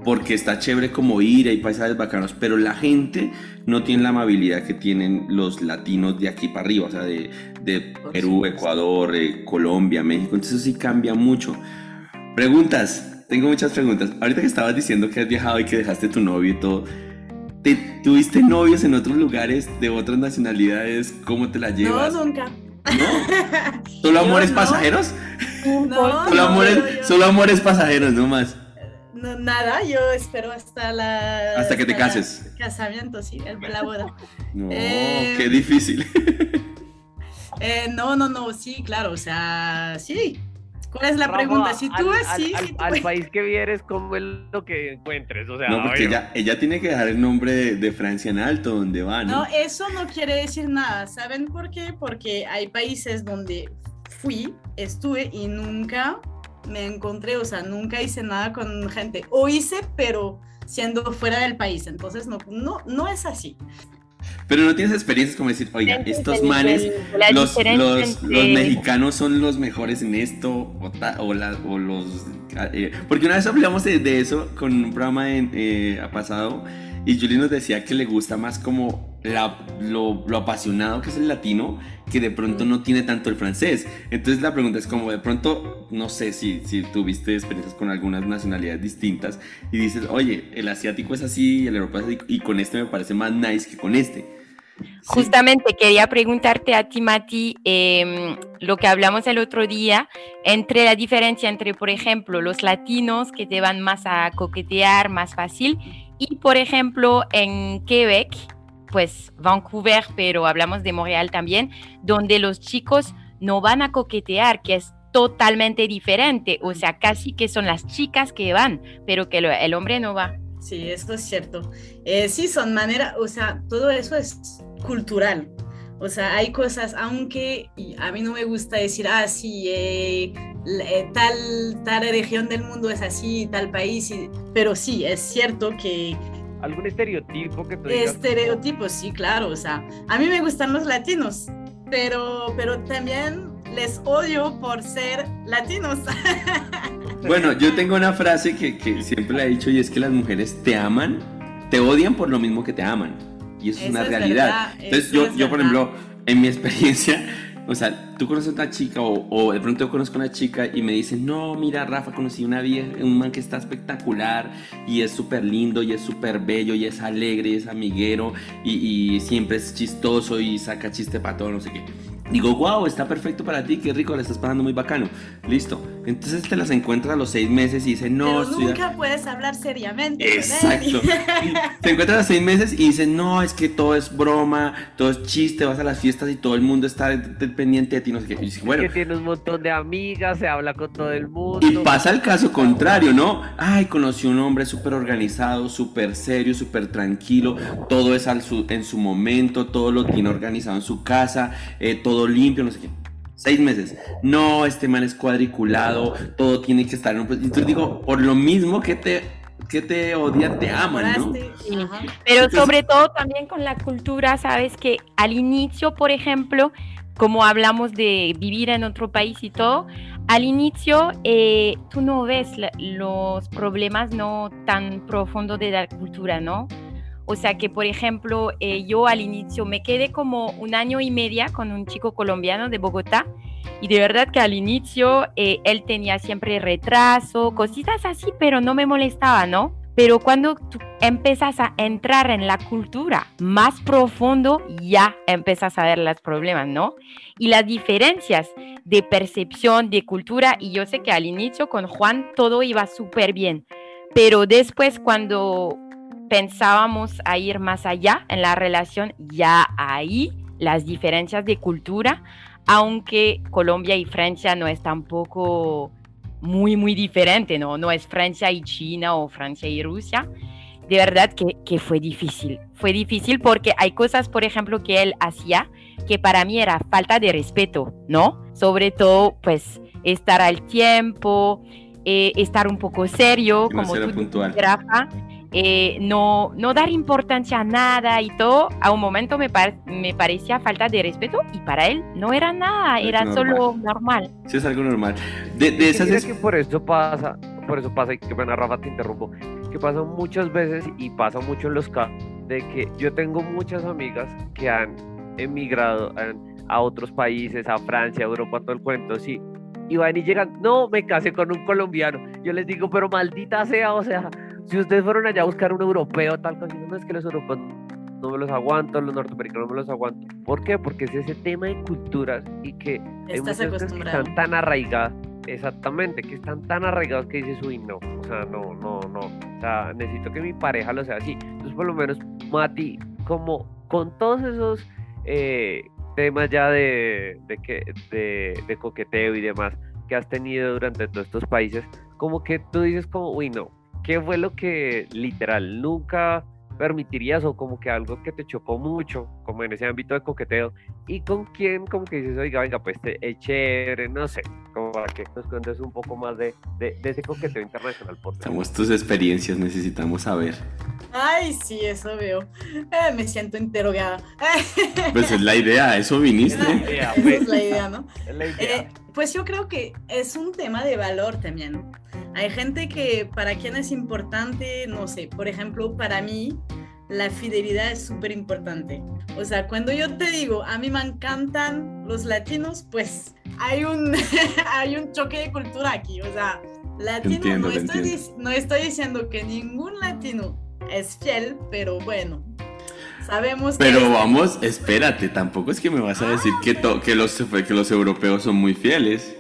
porque está chévere como ir, hay paisajes bacanos, pero la gente no tiene la amabilidad que tienen los latinos de aquí para arriba, o sea, de, de Perú, Ecuador, eh, Colombia, México, entonces eso sí cambia mucho. Preguntas, tengo muchas preguntas. Ahorita que estabas diciendo que has viajado y que dejaste tu novio y todo, ¿tuviste novios en otros lugares de otras nacionalidades? ¿Cómo te la llevas? No, nunca. ¿No? ¿Solo amores pasajeros? No, solo, amores, solo amores pasajeros, no más. No, nada, yo espero hasta la... Hasta que te cases. casamiento, sí, la boda. No, eh, qué difícil. Eh, no, no, no, sí, claro, o sea, sí, ¿Cuál es la pregunta? Si tú al, así. Al, al, país que vienes, ¿cómo es lo que encuentres? O sea, no, porque ella, ella, tiene que dejar el nombre de, Francia en alto, donde va, ¿no? No, eso no quiere decir nada. ¿Saben por qué? Porque hay países donde fui, estuve y nunca me encontré, o sea, nunca hice nada con gente. O hice, pero siendo fuera del país. Entonces, no, no, no es así. Pero no tienes experiencias como decir, oiga, estos manes, los, los, mexicanos son los mejores en esto, o, o, o los... Eh, porque una vez hablamos de, eso con un programa en, eh, pasado y Julie nos decía que le gusta más como lo, apasionado que es el latino, que de pronto no tiene tanto el francés. Entonces la pregunta es como de pronto, no sé si, si tuviste experiencias con algunas nacionalidades distintas y dices, oye, el asiático es así, el europeo es así, y con este me parece más nice que con este. Justamente quería preguntarte a ti, Mati, em, lo que hablamos el otro día, entre la diferencia entre, por ejemplo, los latinos que te van más a coquetear, más fácil, y, por ejemplo, en Quebec, pues Vancouver, pero hablamos de Montreal también, donde los chicos no van a coquetear, que es totalmente diferente, o sea, casi que son las chicas que van, pero que el hombre no va. Sí, eso es cierto. Eh, sí, son maneras, o sea, todo eso es cultural. O sea, hay cosas, aunque a mí no me gusta decir, ah, sí, eh, eh, tal, tal región del mundo es así, tal país, pero sí, es cierto que... ¿Algún estereotipo que tú Estereotipos, sí, claro, o sea, a mí me gustan los latinos, pero, pero también les odio por ser latinos. Bueno, yo tengo una frase que, que siempre la he dicho y es que las mujeres te aman, te odian por lo mismo que te aman. Y eso, es una realidad. Entonces yo, yo por ejemplo, en mi experiencia, o sea, tú conoces a una chica o, o, de pronto yo conozco a una chica y me dicen, no, mira, Rafa, conocí una vieja, un man que está espectacular y es súper lindo y es súper bello y es alegre y es amiguero y, y siempre es chistoso y saca chiste para todo, no sé qué digo, wow, está perfecto para ti, qué rico, le estás pasando muy bacano. Listo. Entonces te las encuentras a los seis meses y dice, no. Pero nunca puedes hablar seriamente. Exacto. te encuentras a los seis meses y dice, no, es que todo es broma, todo es chiste, vas a las fiestas y todo el mundo está pendiente de ti, no sé qué. Y dice, bueno. Que tiene un montón de amigas, se habla con todo el mundo. Y pasa el caso contrario, ¿no? Ay, conocí un hombre súper organizado, súper serio, súper tranquilo, todo es al su, en su momento, todo lo tiene organizado en su casa, eh, todo limpio, no sé qué. Seis meses. No, este man es cuadriculado, todo tiene que estar en un... Entonces digo, por lo mismo que te, que te odian, te aman, ¿no? Pero sobre todo también con la cultura, sabes que al inicio, por ejemplo, como hablamos de vivir en otro país y todo, al inicio eh, tú no ves los problemas no tan profundos de la cultura, ¿no? O sea que, por ejemplo, eh, yo al inicio me quedé como un año y media con un chico colombiano de Bogotá y de verdad que al inicio eh, él tenía siempre retraso, cositas así, pero no me molestaba, ¿no? Pero cuando tú empiezas a entrar en la cultura más profundo, ya empiezas a ver los problemas, ¿no? Y las diferencias de percepción, de cultura, y yo sé que al inicio con Juan todo iba súper bien, pero después cuando pensábamos a ir más allá en la relación, ya ahí las diferencias de cultura, aunque Colombia y Francia no es tampoco muy, muy diferente, ¿no? No es Francia y China o Francia y Rusia. De verdad que, que fue difícil. Fue difícil porque hay cosas, por ejemplo, que él hacía que para mí era falta de respeto, ¿no? Sobre todo, pues, estar al tiempo, eh, estar un poco serio, como tú, Rafa eh, no, no dar importancia a nada y todo, a un momento me, me parecía falta de respeto y para él no era nada, era solo normal. Sí, es algo normal. De, de esas es... que por eso pasa, por eso pasa, y que bueno, Rafa, te interrumpo, que pasa muchas veces y pasa mucho en los casos de que yo tengo muchas amigas que han emigrado a otros países, a Francia, a Europa, todo el cuento, sí, y van y llegan, no, me casé con un colombiano. Yo les digo, pero maldita sea, o sea, si ustedes fueron allá a buscar un europeo, tal cosa, no es que los europeos no me los aguanto, los norteamericanos no me los aguanto. ¿Por qué? Porque es ese tema de culturas y que Estás acostumbrado. están tan arraigadas, exactamente, que están tan arraigados que dices, uy, no, o sea, no, no, no, o sea, necesito que mi pareja lo sea así. Entonces, por lo menos, Mati, como con todos esos eh, temas ya de, de, que, de, de coqueteo y demás que has tenido durante todos estos países, como que tú dices como, uy, no, ¿qué fue lo que literal nunca permitirías o como que algo que te chocó mucho, como en ese ámbito de coqueteo, y con quién como que dices, oiga, venga, pues te, es chévere, no sé, como para que nos cuentes un poco más de, de, ese coqueteo internacional. Por Estamos tus experiencias, necesitamos saber. Ay, sí, eso veo. Eh, me siento interrogada. Pues es la idea, eso viniste. Es la es la idea, ¿no? Es la idea. Eh, pues yo creo que es un tema de valor también. Hay gente que para quien es importante, no sé, por ejemplo, para mí la fidelidad es súper importante. O sea, cuando yo te digo, a mí me encantan los latinos, pues hay un, hay un choque de cultura aquí. O sea, latino, no, estoy, no estoy diciendo que ningún latino es fiel, pero bueno, sabemos que... Pero vamos, espérate, tampoco es que me vas a decir que, que, los, que los europeos son muy fieles.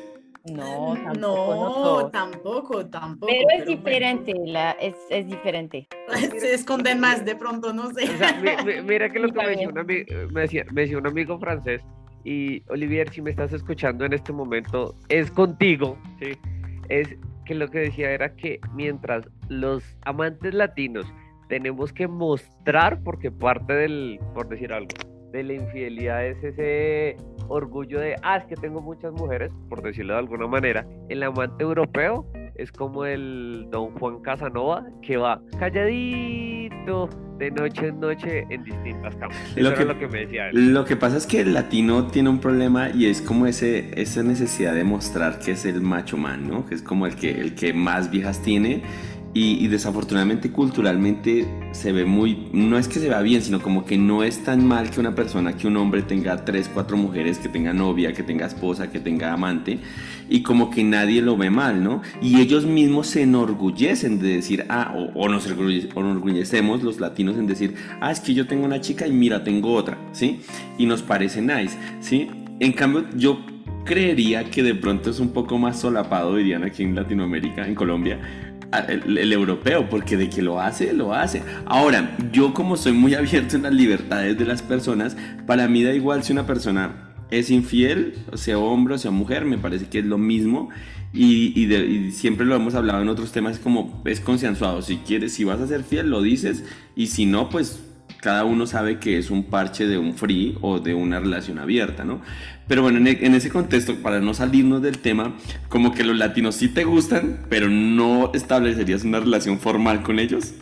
No, tampoco. No, tampoco, tampoco. Pero, es diferente, la, es, es, diferente. Se esconden más de pronto, no sé. mira que lo que me decía, un amigo, me, decía, me decía un amigo francés y Olivier, si me estás escuchando en este momento, es contigo, ¿sí? Es que lo que decía era que mientras los amantes latinos tenemos que mostrar, porque parte del, por decir algo, de la infidelidad es ese orgullo de, ah, es que tengo muchas mujeres, por decirlo de alguna manera. El amante europeo es como el don Juan Casanova que va calladito de noche en noche en distintas camas. Eso lo que, lo que me decía él. Lo que pasa es que el latino tiene un problema y es como ese, esa necesidad de mostrar que es el macho man, ¿no? Que es como el que, el que más viejas tiene y, desafortunadamente culturalmente se ve muy, no es que se vea bien, sino como que no es tan mal que una persona, que un hombre tenga tres, cuatro mujeres, que tenga novia, que tenga esposa, que tenga amante, y como que nadie lo ve mal, ¿no? Y ellos mismos se enorgullecen de decir, ah, o, nos enorgullecemos los latinos en decir, ah, es que yo tengo una chica y mira, tengo otra, ¿sí? Y nos parece nice, ¿sí? En cambio, yo creería que de pronto es un poco más solapado, dirían aquí en Latinoamérica, en Colombia, el, europeo, porque de que lo hace, lo hace. Ahora, yo como soy muy abierto en las libertades de las personas, para mí da igual si una persona es infiel, sea hombre o sea mujer, me parece que es lo mismo. Y, siempre lo hemos hablado en otros temas, como es consensuado. Si quieres, si vas a ser fiel, lo dices. Y si no, pues cada uno sabe que es un parche de un free o de una relación abierta, ¿no? Pero bueno, e, en, ese contexto, para no salirnos del tema, como que los latinos sí te gustan, pero no establecerías una relación formal con ellos.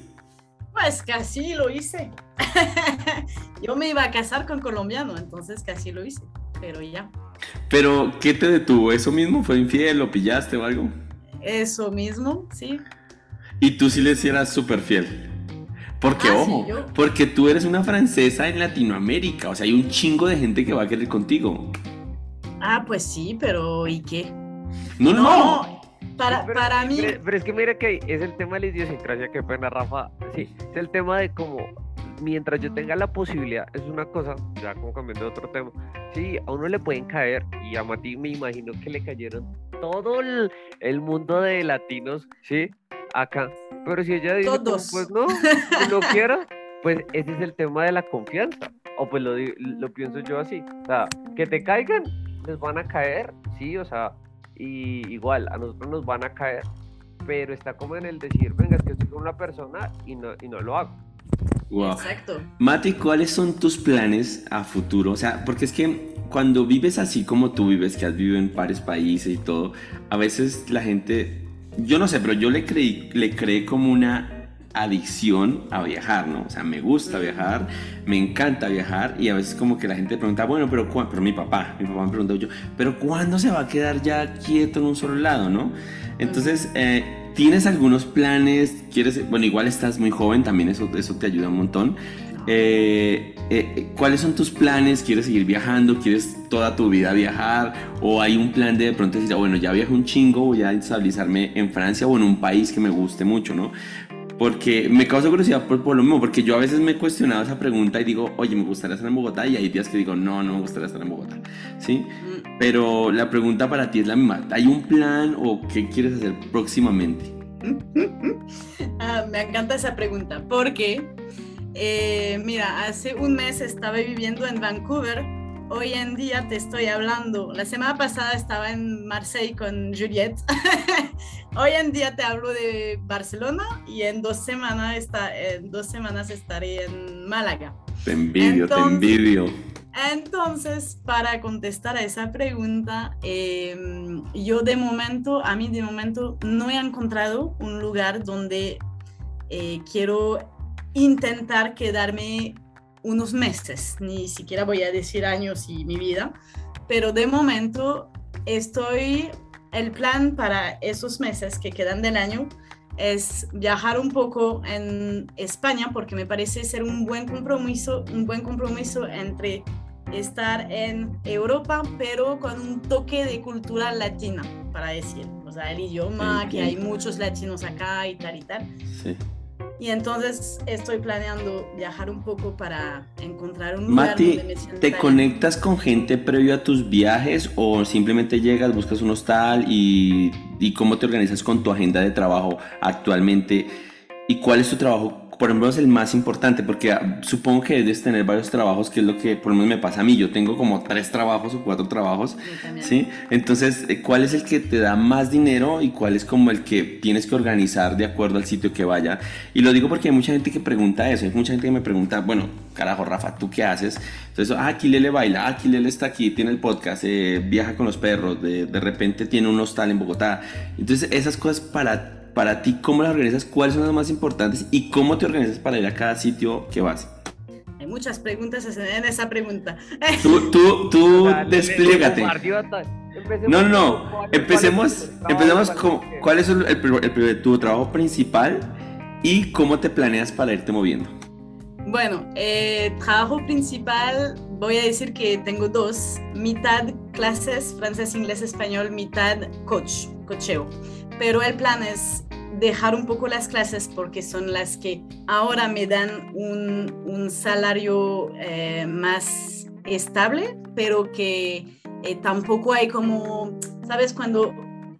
Pues casi lo hice. Yo me iba a casar con colombiano, entonces casi lo hice, pero ya. Pero, ¿qué te detuvo? ¿Eso mismo? ¿Fue infiel? ¿Lo pillaste o algo? Eso mismo, sí. ¿Y tú sí le hicieras súper fiel? Porque, ah, ojo, porque tú eres una francesa en Latinoamérica, o sea, hay un chingo de gente que va a querer contigo. Ah, pues sí, pero ¿y qué? No, no. Para, para mí. Pero, es que mira que es el tema de la idiosincrasia que pena Rafa. Sí, es el tema de cómo mientras yo tenga la posibilidad, es una cosa, ya como cambiando de otro tema, sí, a uno le pueden caer, y a Mati me imagino que le cayeron todo el, el mundo de latinos, sí, acá, pero si ella dice, pues no, si no quiera, pues ese es el tema de la confianza, o pues lo, lo pienso yo así, o sea, que te caigan, les van a caer, sí, o sea, y igual, a nosotros nos van a caer, pero está como en el decir, venga, es que estoy con una persona y no, y no lo hago. Exacto. Mati, ¿cuáles son tus planes a futuro? O sea, porque es que cuando vives así como tú vives, que has vivido en varios países y todo, a veces la gente, yo no sé, pero yo le creí, le creé como una adicción a viajar, ¿no? O sea, me gusta viajar, me encanta viajar y a veces como que la gente pregunta, bueno, pero, pero mi papá, mi papá me preguntó yo, pero ¿cuándo se va a quedar ya quieto en un solo lado, ¿no? Entonces, eh, ¿tienes algunos planes? ¿Quieres, bueno, igual estás muy joven, también eso, eso te ayuda un montón. Eh, eh, ¿Cuáles son tus planes? ¿Quieres seguir viajando? ¿Quieres toda tu vida viajar? ¿O hay un plan de de pronto decir, ah, bueno, ya viajo un chingo, voy a estabilizarme en Francia o en un país que me guste mucho, ¿no? Porque me causa curiosidad por, por, lo mismo, porque yo a veces me he cuestionado esa pregunta y digo, oye, me gustaría estar en Bogotá, y hay días que digo, no, no me gustaría estar en Bogotá, ¿sí? Mm. Pero la pregunta para ti es la misma, ¿hay un plan o qué quieres hacer próximamente? ah, me encanta esa pregunta, porque, eh, mira, hace un mes estaba viviendo en Vancouver hoy en día te estoy hablando. La semana pasada estaba en Marseille con Juliette. hoy en día te hablo de Barcelona y en dos semanas, está, en dos semanas estaré en Málaga. Te envidio, te envidio. Entonces, para contestar a esa pregunta, em, yo de momento, a mí de momento no he encontrado un lugar donde eh, quiero intentar quedarme unos meses, ni siquiera voy a decir años y mi vida, pero de momento estoy, el plan para esos meses que quedan del año es viajar un poco en España porque me parece ser un buen compromiso, un buen compromiso entre estar en Europa, pero con un toque de cultura latina, para decir, o sea, el idioma, que hay muchos latinos acá y tal y tal. Sí. Y entonces estoy planeando viajar un poco para encontrar un lugar Mati, donde me ¿te conectas con gente previo a tus viajes o simplemente llegas, buscas un hostal y, y cómo te organizas con tu agenda de trabajo actualmente? ¿Y cuál es tu trabajo por ejemplo, es el más importante, porque ah, supongo que debes tener varios trabajos, que es lo que por lo menos me pasa a mí. Yo tengo como tres trabajos o cuatro trabajos, ¿sí? Entonces, eh, ¿cuál es el que te da más dinero y cuál es como el que tienes que organizar de acuerdo al sitio que vaya? Y lo digo porque hay mucha gente que pregunta eso, hay mucha gente que me pregunta, bueno, carajo, Rafa, ¿tú qué haces? Entonces, ah, aquí Lele baila, ah, aquí Lele está aquí, tiene el podcast, eh, viaja con los perros, de, de repente tiene un hostal en Bogotá. Entonces, esas cosas para para ti, ¿cómo las organizas? ¿Cuáles son las más importantes? ¿Y cómo te organizas para ir a cada sitio que vas? Hay muchas preguntas en esa pregunta. Tú, tú, tú desplégate. No, no, no. Empecemos, empecemos con cuál es el, tu trabajo principal y cómo te planeas para irte moviendo. Bueno, eh, trabajo principal, voy a decir que tengo dos, mitad clases, francés, inglés, español, mitad coach, cocheo. Pero el plan es dejar un poco las clases porque son las que ahora me dan un, un salario eh, más estable, pero que eh, tampoco hay como, ¿sabes? Cuando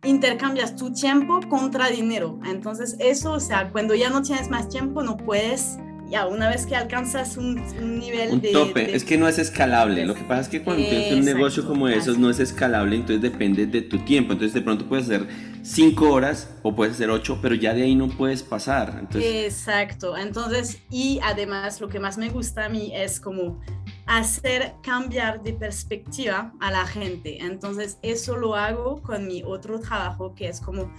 intercambias tu tiempo contra dinero. Entonces eso, o sea, cuando ya no tienes más tiempo, no puedes ya una vez que alcanzas un, nivel un tope, es que no es escalable. Lo que pasa es que cuando tienes un negocio como esos no es escalable, entonces depende de tu tiempo. Entonces de pronto puedes hacer cinco horas o puedes hacer ocho, pero ya de ahí no puedes pasar. Exacto. Entonces, y además lo que más me gusta a mí es como hacer cambiar de perspectiva a la gente. Entonces, eso lo hago con mi otro trabajo que es como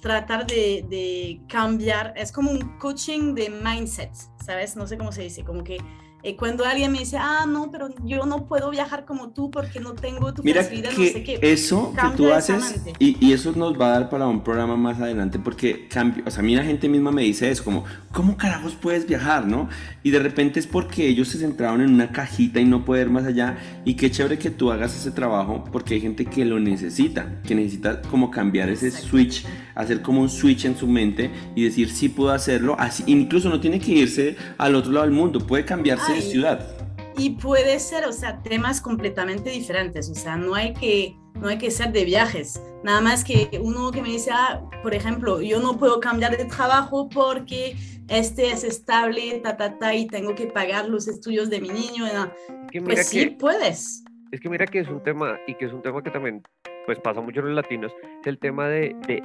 tratar de, cambiar, es como un coaching de mindset, ¿sabes? No sé cómo se dice, como que eh, cuando alguien me dice, ah, no, pero yo no puedo viajar como tú porque no tengo tu Mira facilidad, no sé qué. Eso que tú haces, y, y, eso nos va a dar para un programa más adelante, porque cambio, o sea, a mí la gente misma me dice eso, como, ¿cómo carajos puedes viajar, no? Y de repente es porque ellos se centraron en una cajita y no poder más allá, y qué chévere que tú hagas ese trabajo, porque hay gente que lo necesita, que necesita como cambiar ese switch, hacer como un switch en su mente y decir, sí puedo hacerlo, así, incluso no tiene que irse al otro lado del mundo, puede cambiarse de ciudad. Y puede ser, o sea, temas completamente diferentes, o sea, no hay que, no hay que ser de viajes. Nada más que uno que me dice, ah, por ejemplo, yo no puedo cambiar de trabajo porque este es estable, ta, ta, ta, y tengo que pagar los estudios de mi niño. pues sí, puedes. Es que mira que es un tema, y que es un tema que también pues pasa mucho en los latinos, es el tema de, de,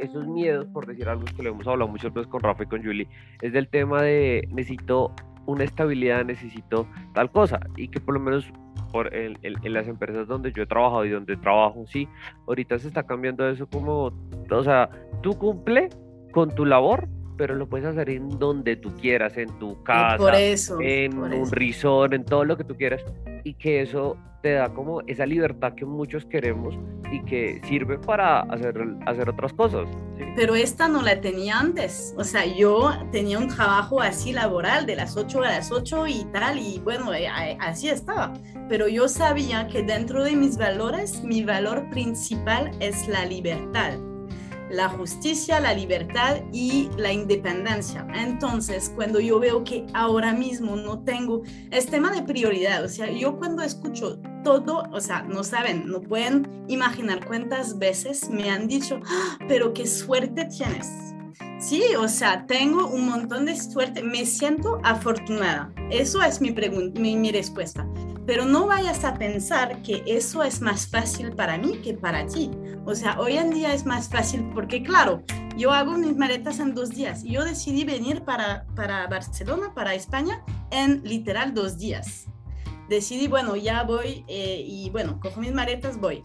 esos miedos, por decir algo que lo hemos hablado muchas veces con Rafa y con Julie, es del tema de necesito una estabilidad, necesito tal cosa. Y que por lo menos por en, las empresas donde yo he trabajado y donde trabajo, sí, ahorita se está cambiando eso como, o sea, tú cumple con tu labor pero lo puedes hacer en donde tú quieras, en tu casa, por eso, en un resort, en todo lo que tú quieras, y que eso te da como esa libertad que muchos queremos y que sirve para hacer, hacer otras cosas. Pero esta no la tenía antes, o sea, yo tenía un trabajo así laboral de las 8 a las 8 y tal, y bueno, eh, así estaba, pero yo sabía que dentro de mis valores, mi valor principal es la libertad la justicia, la libertad y la independencia. Entonces, cuando yo veo que ahora mismo no tengo, es tema de prioridad, o sea, yo cuando escucho todo, o sea, no saben, no pueden imaginar cuántas veces me han dicho, ah, pero qué suerte tienes. Sí, o sea, tengo un montón de suerte, me siento afortunada. Eso es mi, mi, mi respuesta. Pero no vayas a pensar que eso es más fácil para mí que para ti. O sea, hoy en día es más fácil porque, claro, yo hago mis maletas en dos días yo decidí venir para, para Barcelona, para España, en literal dos días. Decidí, bueno, ya voy eh, y bueno, cojo mis maletas, voy.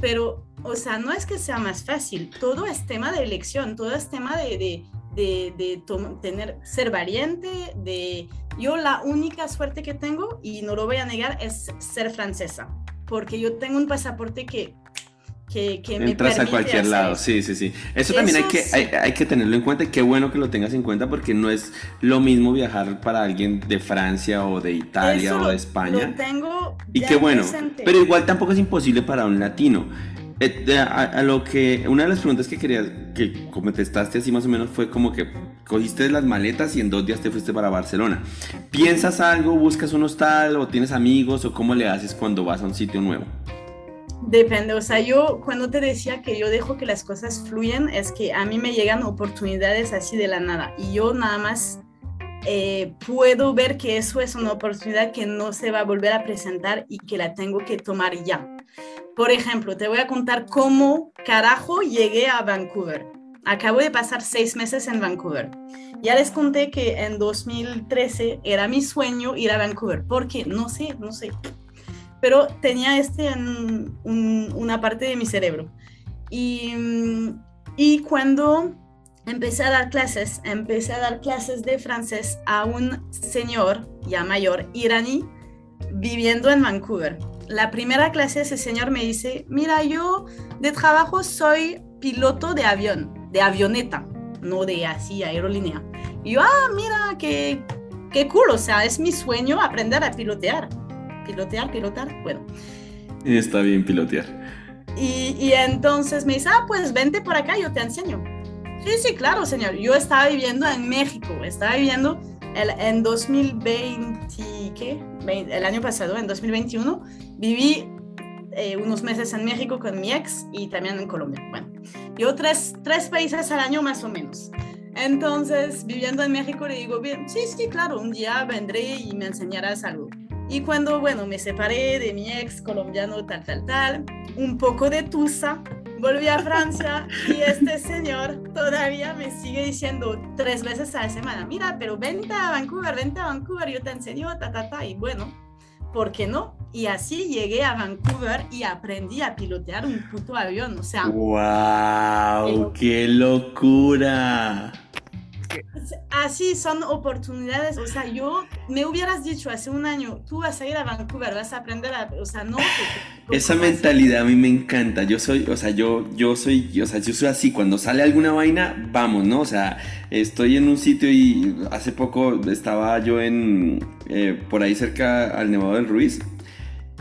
Pero, o sea, no es que sea más fácil, todo es tema de elección, todo es tema de, de de, de tener, ser valiente, de... Yo la única suerte que tengo, y no lo voy a negar, es ser francesa, porque yo tengo un pasaporte que... Que, que Entras a cualquier lado, sí, sí, sí. Eso, también hay que, hay, hay, que tenerlo en cuenta y qué bueno que lo tengas en cuenta porque no es lo mismo viajar para alguien de Francia o de Italia o de España. Lo tengo y qué bueno, pero igual tampoco es imposible para un latino. Eh, a, lo que una de las preguntas que quería que contestaste así más o menos fue como que cogiste las maletas y en dos días te fuiste para Barcelona. ¿Piensas algo, buscas un hostal o tienes amigos o cómo le haces cuando vas a un sitio nuevo? Depende, o sea, yo cuando te decía que yo dejo que las cosas fluyan es que a mí me llegan oportunidades así de la nada y yo nada más eh, puedo ver que eso es una oportunidad que no se va a volver a presentar y que la tengo que tomar ya. Por ejemplo, te voy a contar cómo carajo llegué a Vancouver. Acabo de pasar seis meses en Vancouver. Ya les conté que en 2013 era mi sueño ir a Vancouver. ¿Por qué? No sé, no sé. Pero tenía este en una parte de mi cerebro. Y, y cuando empecé a dar clases, empecé a dar clases de francés a un señor ya mayor iraní viviendo en Vancouver la primera clase ese señor me dice, mira, yo de trabajo soy piloto de avión, de avioneta, no de así aerolínea. Y yo, ah, mira, qué, qué cool, o sea, es mi sueño aprender a pilotear. Pilotear, pilotar, bueno. Está bien pilotear. Y, y entonces me dice, ah, pues vente por acá, yo te enseño. Sí, sí, claro, señor. Yo estaba viviendo en México, estaba viviendo el, en 2020, ¿qué? El año pasado, en 2021, viví eh, unos meses en México con mi ex y también en Colombia. Bueno, yo tres, tres países al año más o menos. Entonces, viviendo en México, le digo, bien, sí, sí, claro, un día vendré y me enseñarás algo. Y cuando, bueno, me separé de mi ex colombiano, tal, tal, tal, un poco de tusa, volví a Francia y este señor todavía me sigue diciendo tres veces a la semana, mira, pero vente a Vancouver, vente a Vancouver, yo te enseño, ta, ta, ta, y bueno, ¿por qué no? Y así llegué a Vancouver y aprendí a pilotear un puto avión, o sea... ¡Wow! ¡Qué locura! Así son oportunidades, o sea, yo me hubieras dicho hace un año, tú vas a ir a Vancouver, vas a aprender a, o sea, no. Esa mentalidad a mí me encanta. Yo soy, o sea, yo, yo soy, o sea, yo soy así. Cuando sale alguna vaina, vamos, ¿no? O sea, estoy en un sitio y hace poco estaba yo en, eh, por ahí cerca al Nevado del Ruiz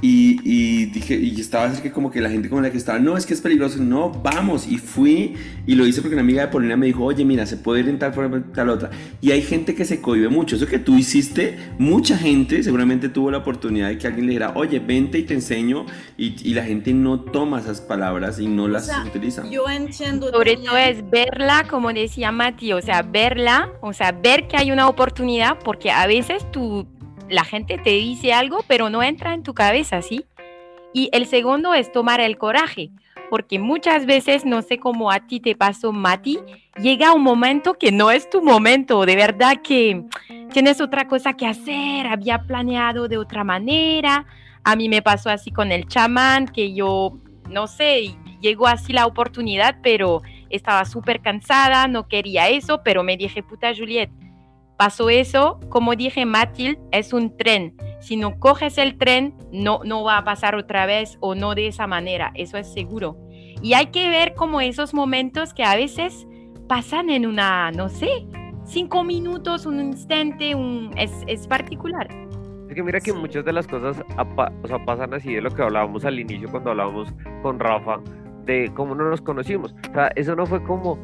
y, dije, y estaba cerca como que la gente con la que estaba, no, es que es peligroso, no, vamos. Y fui y lo hice porque una amiga de Polina me dijo, oye, mira, se puede ir en tal forma, tal otra. Y hay gente que se cohibe mucho. Eso que tú hiciste, mucha gente seguramente tuvo la oportunidad de que alguien le dijera, oye, vente y te enseño. Y, la gente no toma esas palabras y no las utiliza. Yo entiendo. Sobre todo es verla, como decía Mati, o sea, verla, o sea, ver que hay una oportunidad, porque a veces tú la gente te dice algo, pero no entra en tu cabeza, ¿sí? Y el segundo es tomar el coraje, porque muchas veces, no sé cómo a ti te pasó, Mati, llega un momento que no es tu momento, de verdad que tienes otra cosa que hacer, había planeado de otra manera. A mí me pasó así con el chamán, que yo, no sé, llegó así la oportunidad, pero estaba súper cansada, no quería eso, pero me dije, puta Juliet, pasó eso, como dije Matilde, es un tren. Si no coges el tren, no, no va a pasar otra vez o no de esa manera, eso es seguro. Y hay que ver como esos momentos que a veces pasan en una, no sé, cinco minutos, un instante, un, es, es particular. Es que mira que muchas de las cosas o sea, pasan así de lo que hablábamos al inicio cuando hablábamos con Rafa, de cómo no nos conocimos. O sea, eso no fue como,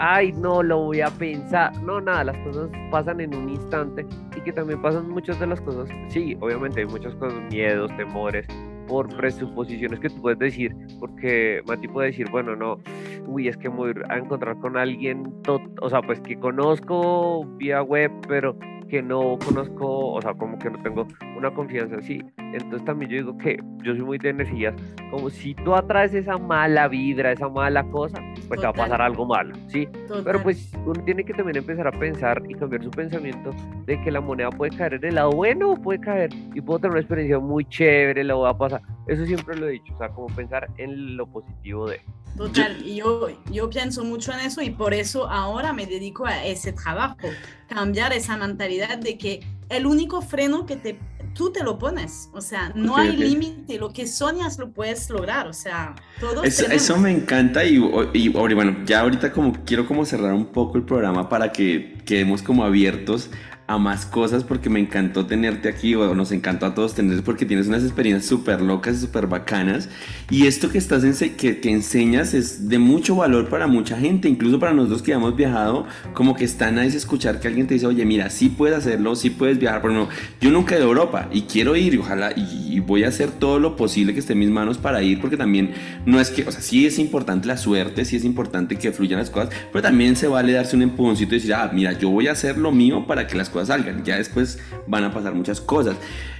ay, no, lo voy a pensar. No, nada, las cosas pasan en un instante y que también pasan muchas de las cosas. Sí, obviamente hay muchas cosas, miedos, temores, por presuposiciones que tú puedes decir, porque Mati puede decir, bueno, no, uy, es que voy a encontrar con alguien, o sea, pues que conozco vía web, pero que no conozco, o sea, como que no tengo una confianza así. Entonces también yo digo que yo soy muy de energías, como si tú atraes esa mala vibra, esa mala cosa, pues te va a pasar algo malo, ¿sí? Pero pues uno tiene que también empezar a pensar y cambiar su pensamiento de que la moneda puede caer en el lado bueno o puede caer y puedo tener una experiencia muy chévere, la voy a pasar. Eso siempre lo he dicho, o sea, como pensar en lo positivo de... Total, y yo, yo pienso mucho en eso y por eso ahora me dedico a ese trabajo, cambiar esa mentalidad de que el único freno que te, tú te lo pones, o sea, no hay límite, lo que soñas lo puedes lograr, o sea, todo Eso me encanta y, y, bueno, ya ahorita como quiero como cerrar un poco el programa para que quedemos como abiertos a más cosas porque me encantó tenerte aquí o nos encantó a todos tenerte porque tienes unas experiencias súper locas y súper bacanas. Y esto que estás en, que, que, enseñas es de mucho valor para mucha gente, incluso para nosotros que hemos viajado, como que está nice escuchar que alguien te dice, oye, mira, sí puedes hacerlo, sí puedes viajar, pero no, yo nunca he ido a Europa y quiero ir y ojalá y, voy a hacer todo lo posible que esté en mis manos para ir porque también no es que, o sea, sí es importante la suerte, sí es importante que fluyan las cosas, pero también se vale darse un empujoncito y decir, ah, mira, yo voy a hacer lo mío para que las cosas salgan. Ya después van a pasar muchas cosas.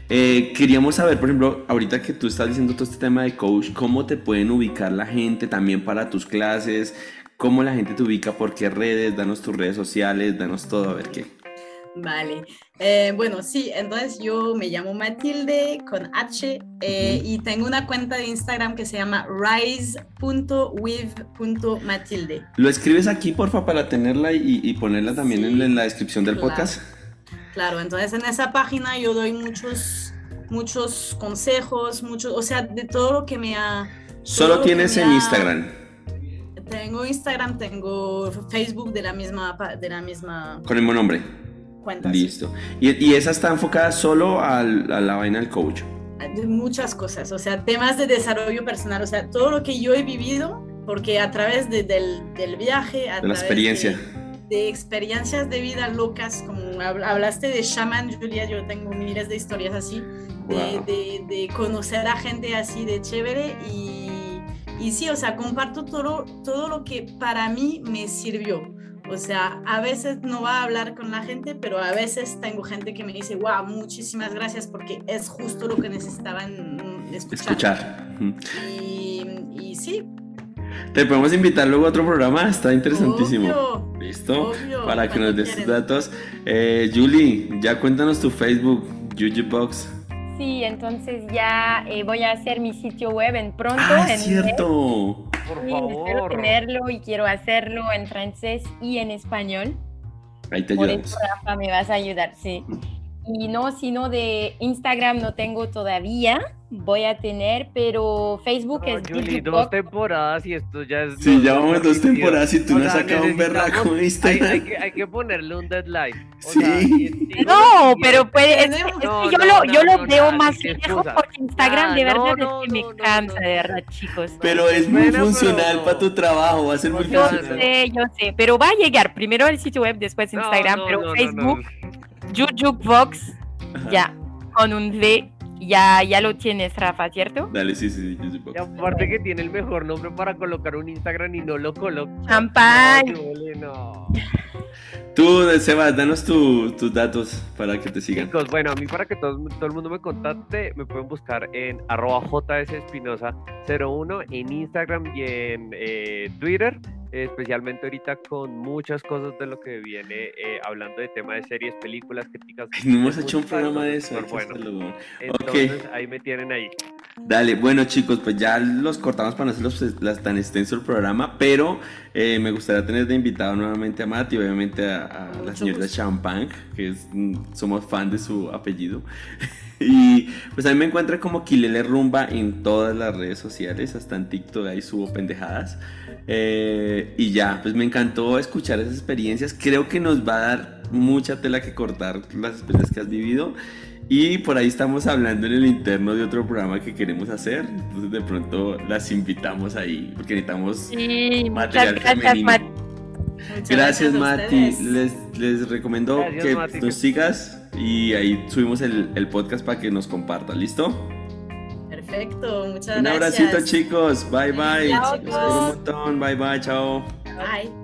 Eh, queríamos saber, por ejemplo, ahorita que tú estás diciendo todo este tema de coach, ¿cómo te pueden ubicar la gente también para tus clases? ¿Cómo la gente te ubica? ¿Por qué redes? Danos tus redes sociales, danos todo, a ver qué. Vale, eh, bueno, sí, entonces yo me llamo Matilde con H eh, y tengo una cuenta de Instagram que se llama rise.with.matilde. ¿Lo escribes aquí, porfa, para tenerla y, ponerla también en, la descripción del podcast? Claro, entonces en esa página yo doy muchos, muchos consejos, muchos, o sea, de todo lo que me ha... Solo tienes en Instagram. Tengo Instagram, tengo Facebook de la misma, de la misma. Con el mismo nombre. Cuentas. Listo. ¿Y, esa está enfocada solo a la vaina del coach? De muchas cosas, o sea, temas de desarrollo personal, o sea, todo lo que yo he vivido, porque a través del, del, viaje, a de la experiencia de experiencias de vida locas, como hablaste de shaman, Julia, yo tengo miles de historias así, de, de, conocer a gente así de chévere y, y, sí, o sea, comparto todo, todo lo que para mí me sirvió. O sea, a veces no va a hablar con la gente, pero a veces tengo gente que me dice, wow, muchísimas gracias porque es justo lo que necesitaban escuchar. escuchar. Y, y sí, te podemos invitar luego a otro programa, está interesantísimo. ¿Listo? Para que nos des tus datos. Eh, Julie, ya cuéntanos tu Facebook, Box. Sí, entonces ya eh, voy a hacer mi sitio web en pronto. Ah, es cierto. Por favor. Espero tenerlo y quiero hacerlo en francés y en español. Ahí te Por eso, Rafa, me vas a ayudar, sí. Y no, sino de Instagram no tengo todavía voy a tener, pero Facebook es Julie, dos temporadas y esto ya es. Sí, ya vamos dos temporadas y tú no has sacado un berraco Instagram. Hay, hay, que, hay que ponerle un deadline. sí. no, pero puede. Es, yo lo, yo lo veo más lejos porque Instagram de verdad es que me cansa, de verdad, chicos. Pero es muy funcional para tu trabajo, va a ser muy Yo sé, yo sé, pero va a llegar primero el sitio web, después Instagram, pero Facebook, Jujukbox, ya, con un V ya, ya lo tienes, Rafa, ¿cierto? Dale, sí, sí, sí. Y aparte que tiene el mejor nombre para colocar un Instagram y no lo coloca. Champán. No, Tú, Sebas, danos tus datos para que te sigan. Chicos, bueno, a mí para que todo, todo el mundo me contacte, me pueden buscar en arroba jsespinosa01 en Instagram y en eh, Twitter especialmente ahorita con muchas cosas de lo que viene eh, hablando de tema de series, películas, críticas. No hemos hecho un programa de eso. Bueno. Entonces ahí me tienen ahí. Dale, bueno chicos, pues ya los cortamos para no hacerlos pues, tan extenso el programa, pero eh, me gustaría tener de invitado nuevamente a Mati, obviamente a, la señora Champagne, que es, mm, somos fan de su apellido. y pues a mí me encuentra como Kilele Rumba en todas las redes sociales, hasta en TikTok ahí subo pendejadas. Eh, y ya, pues me encantó escuchar esas experiencias, creo que nos va a dar mucha tela que cortar las experiencias que has vivido. Y por ahí estamos hablando en el interno de otro programa que queremos hacer. Entonces de pronto las invitamos ahí porque necesitamos sí, material gracias, femenino. gracias, Mati. Les, les recomiendo que nos sigas y ahí subimos el, el podcast para que nos compartan. ¿Listo? Perfecto, muchas gracias. Un abracito chicos. Bye bye. Chao, un montón. Bye bye. Chao. Bye.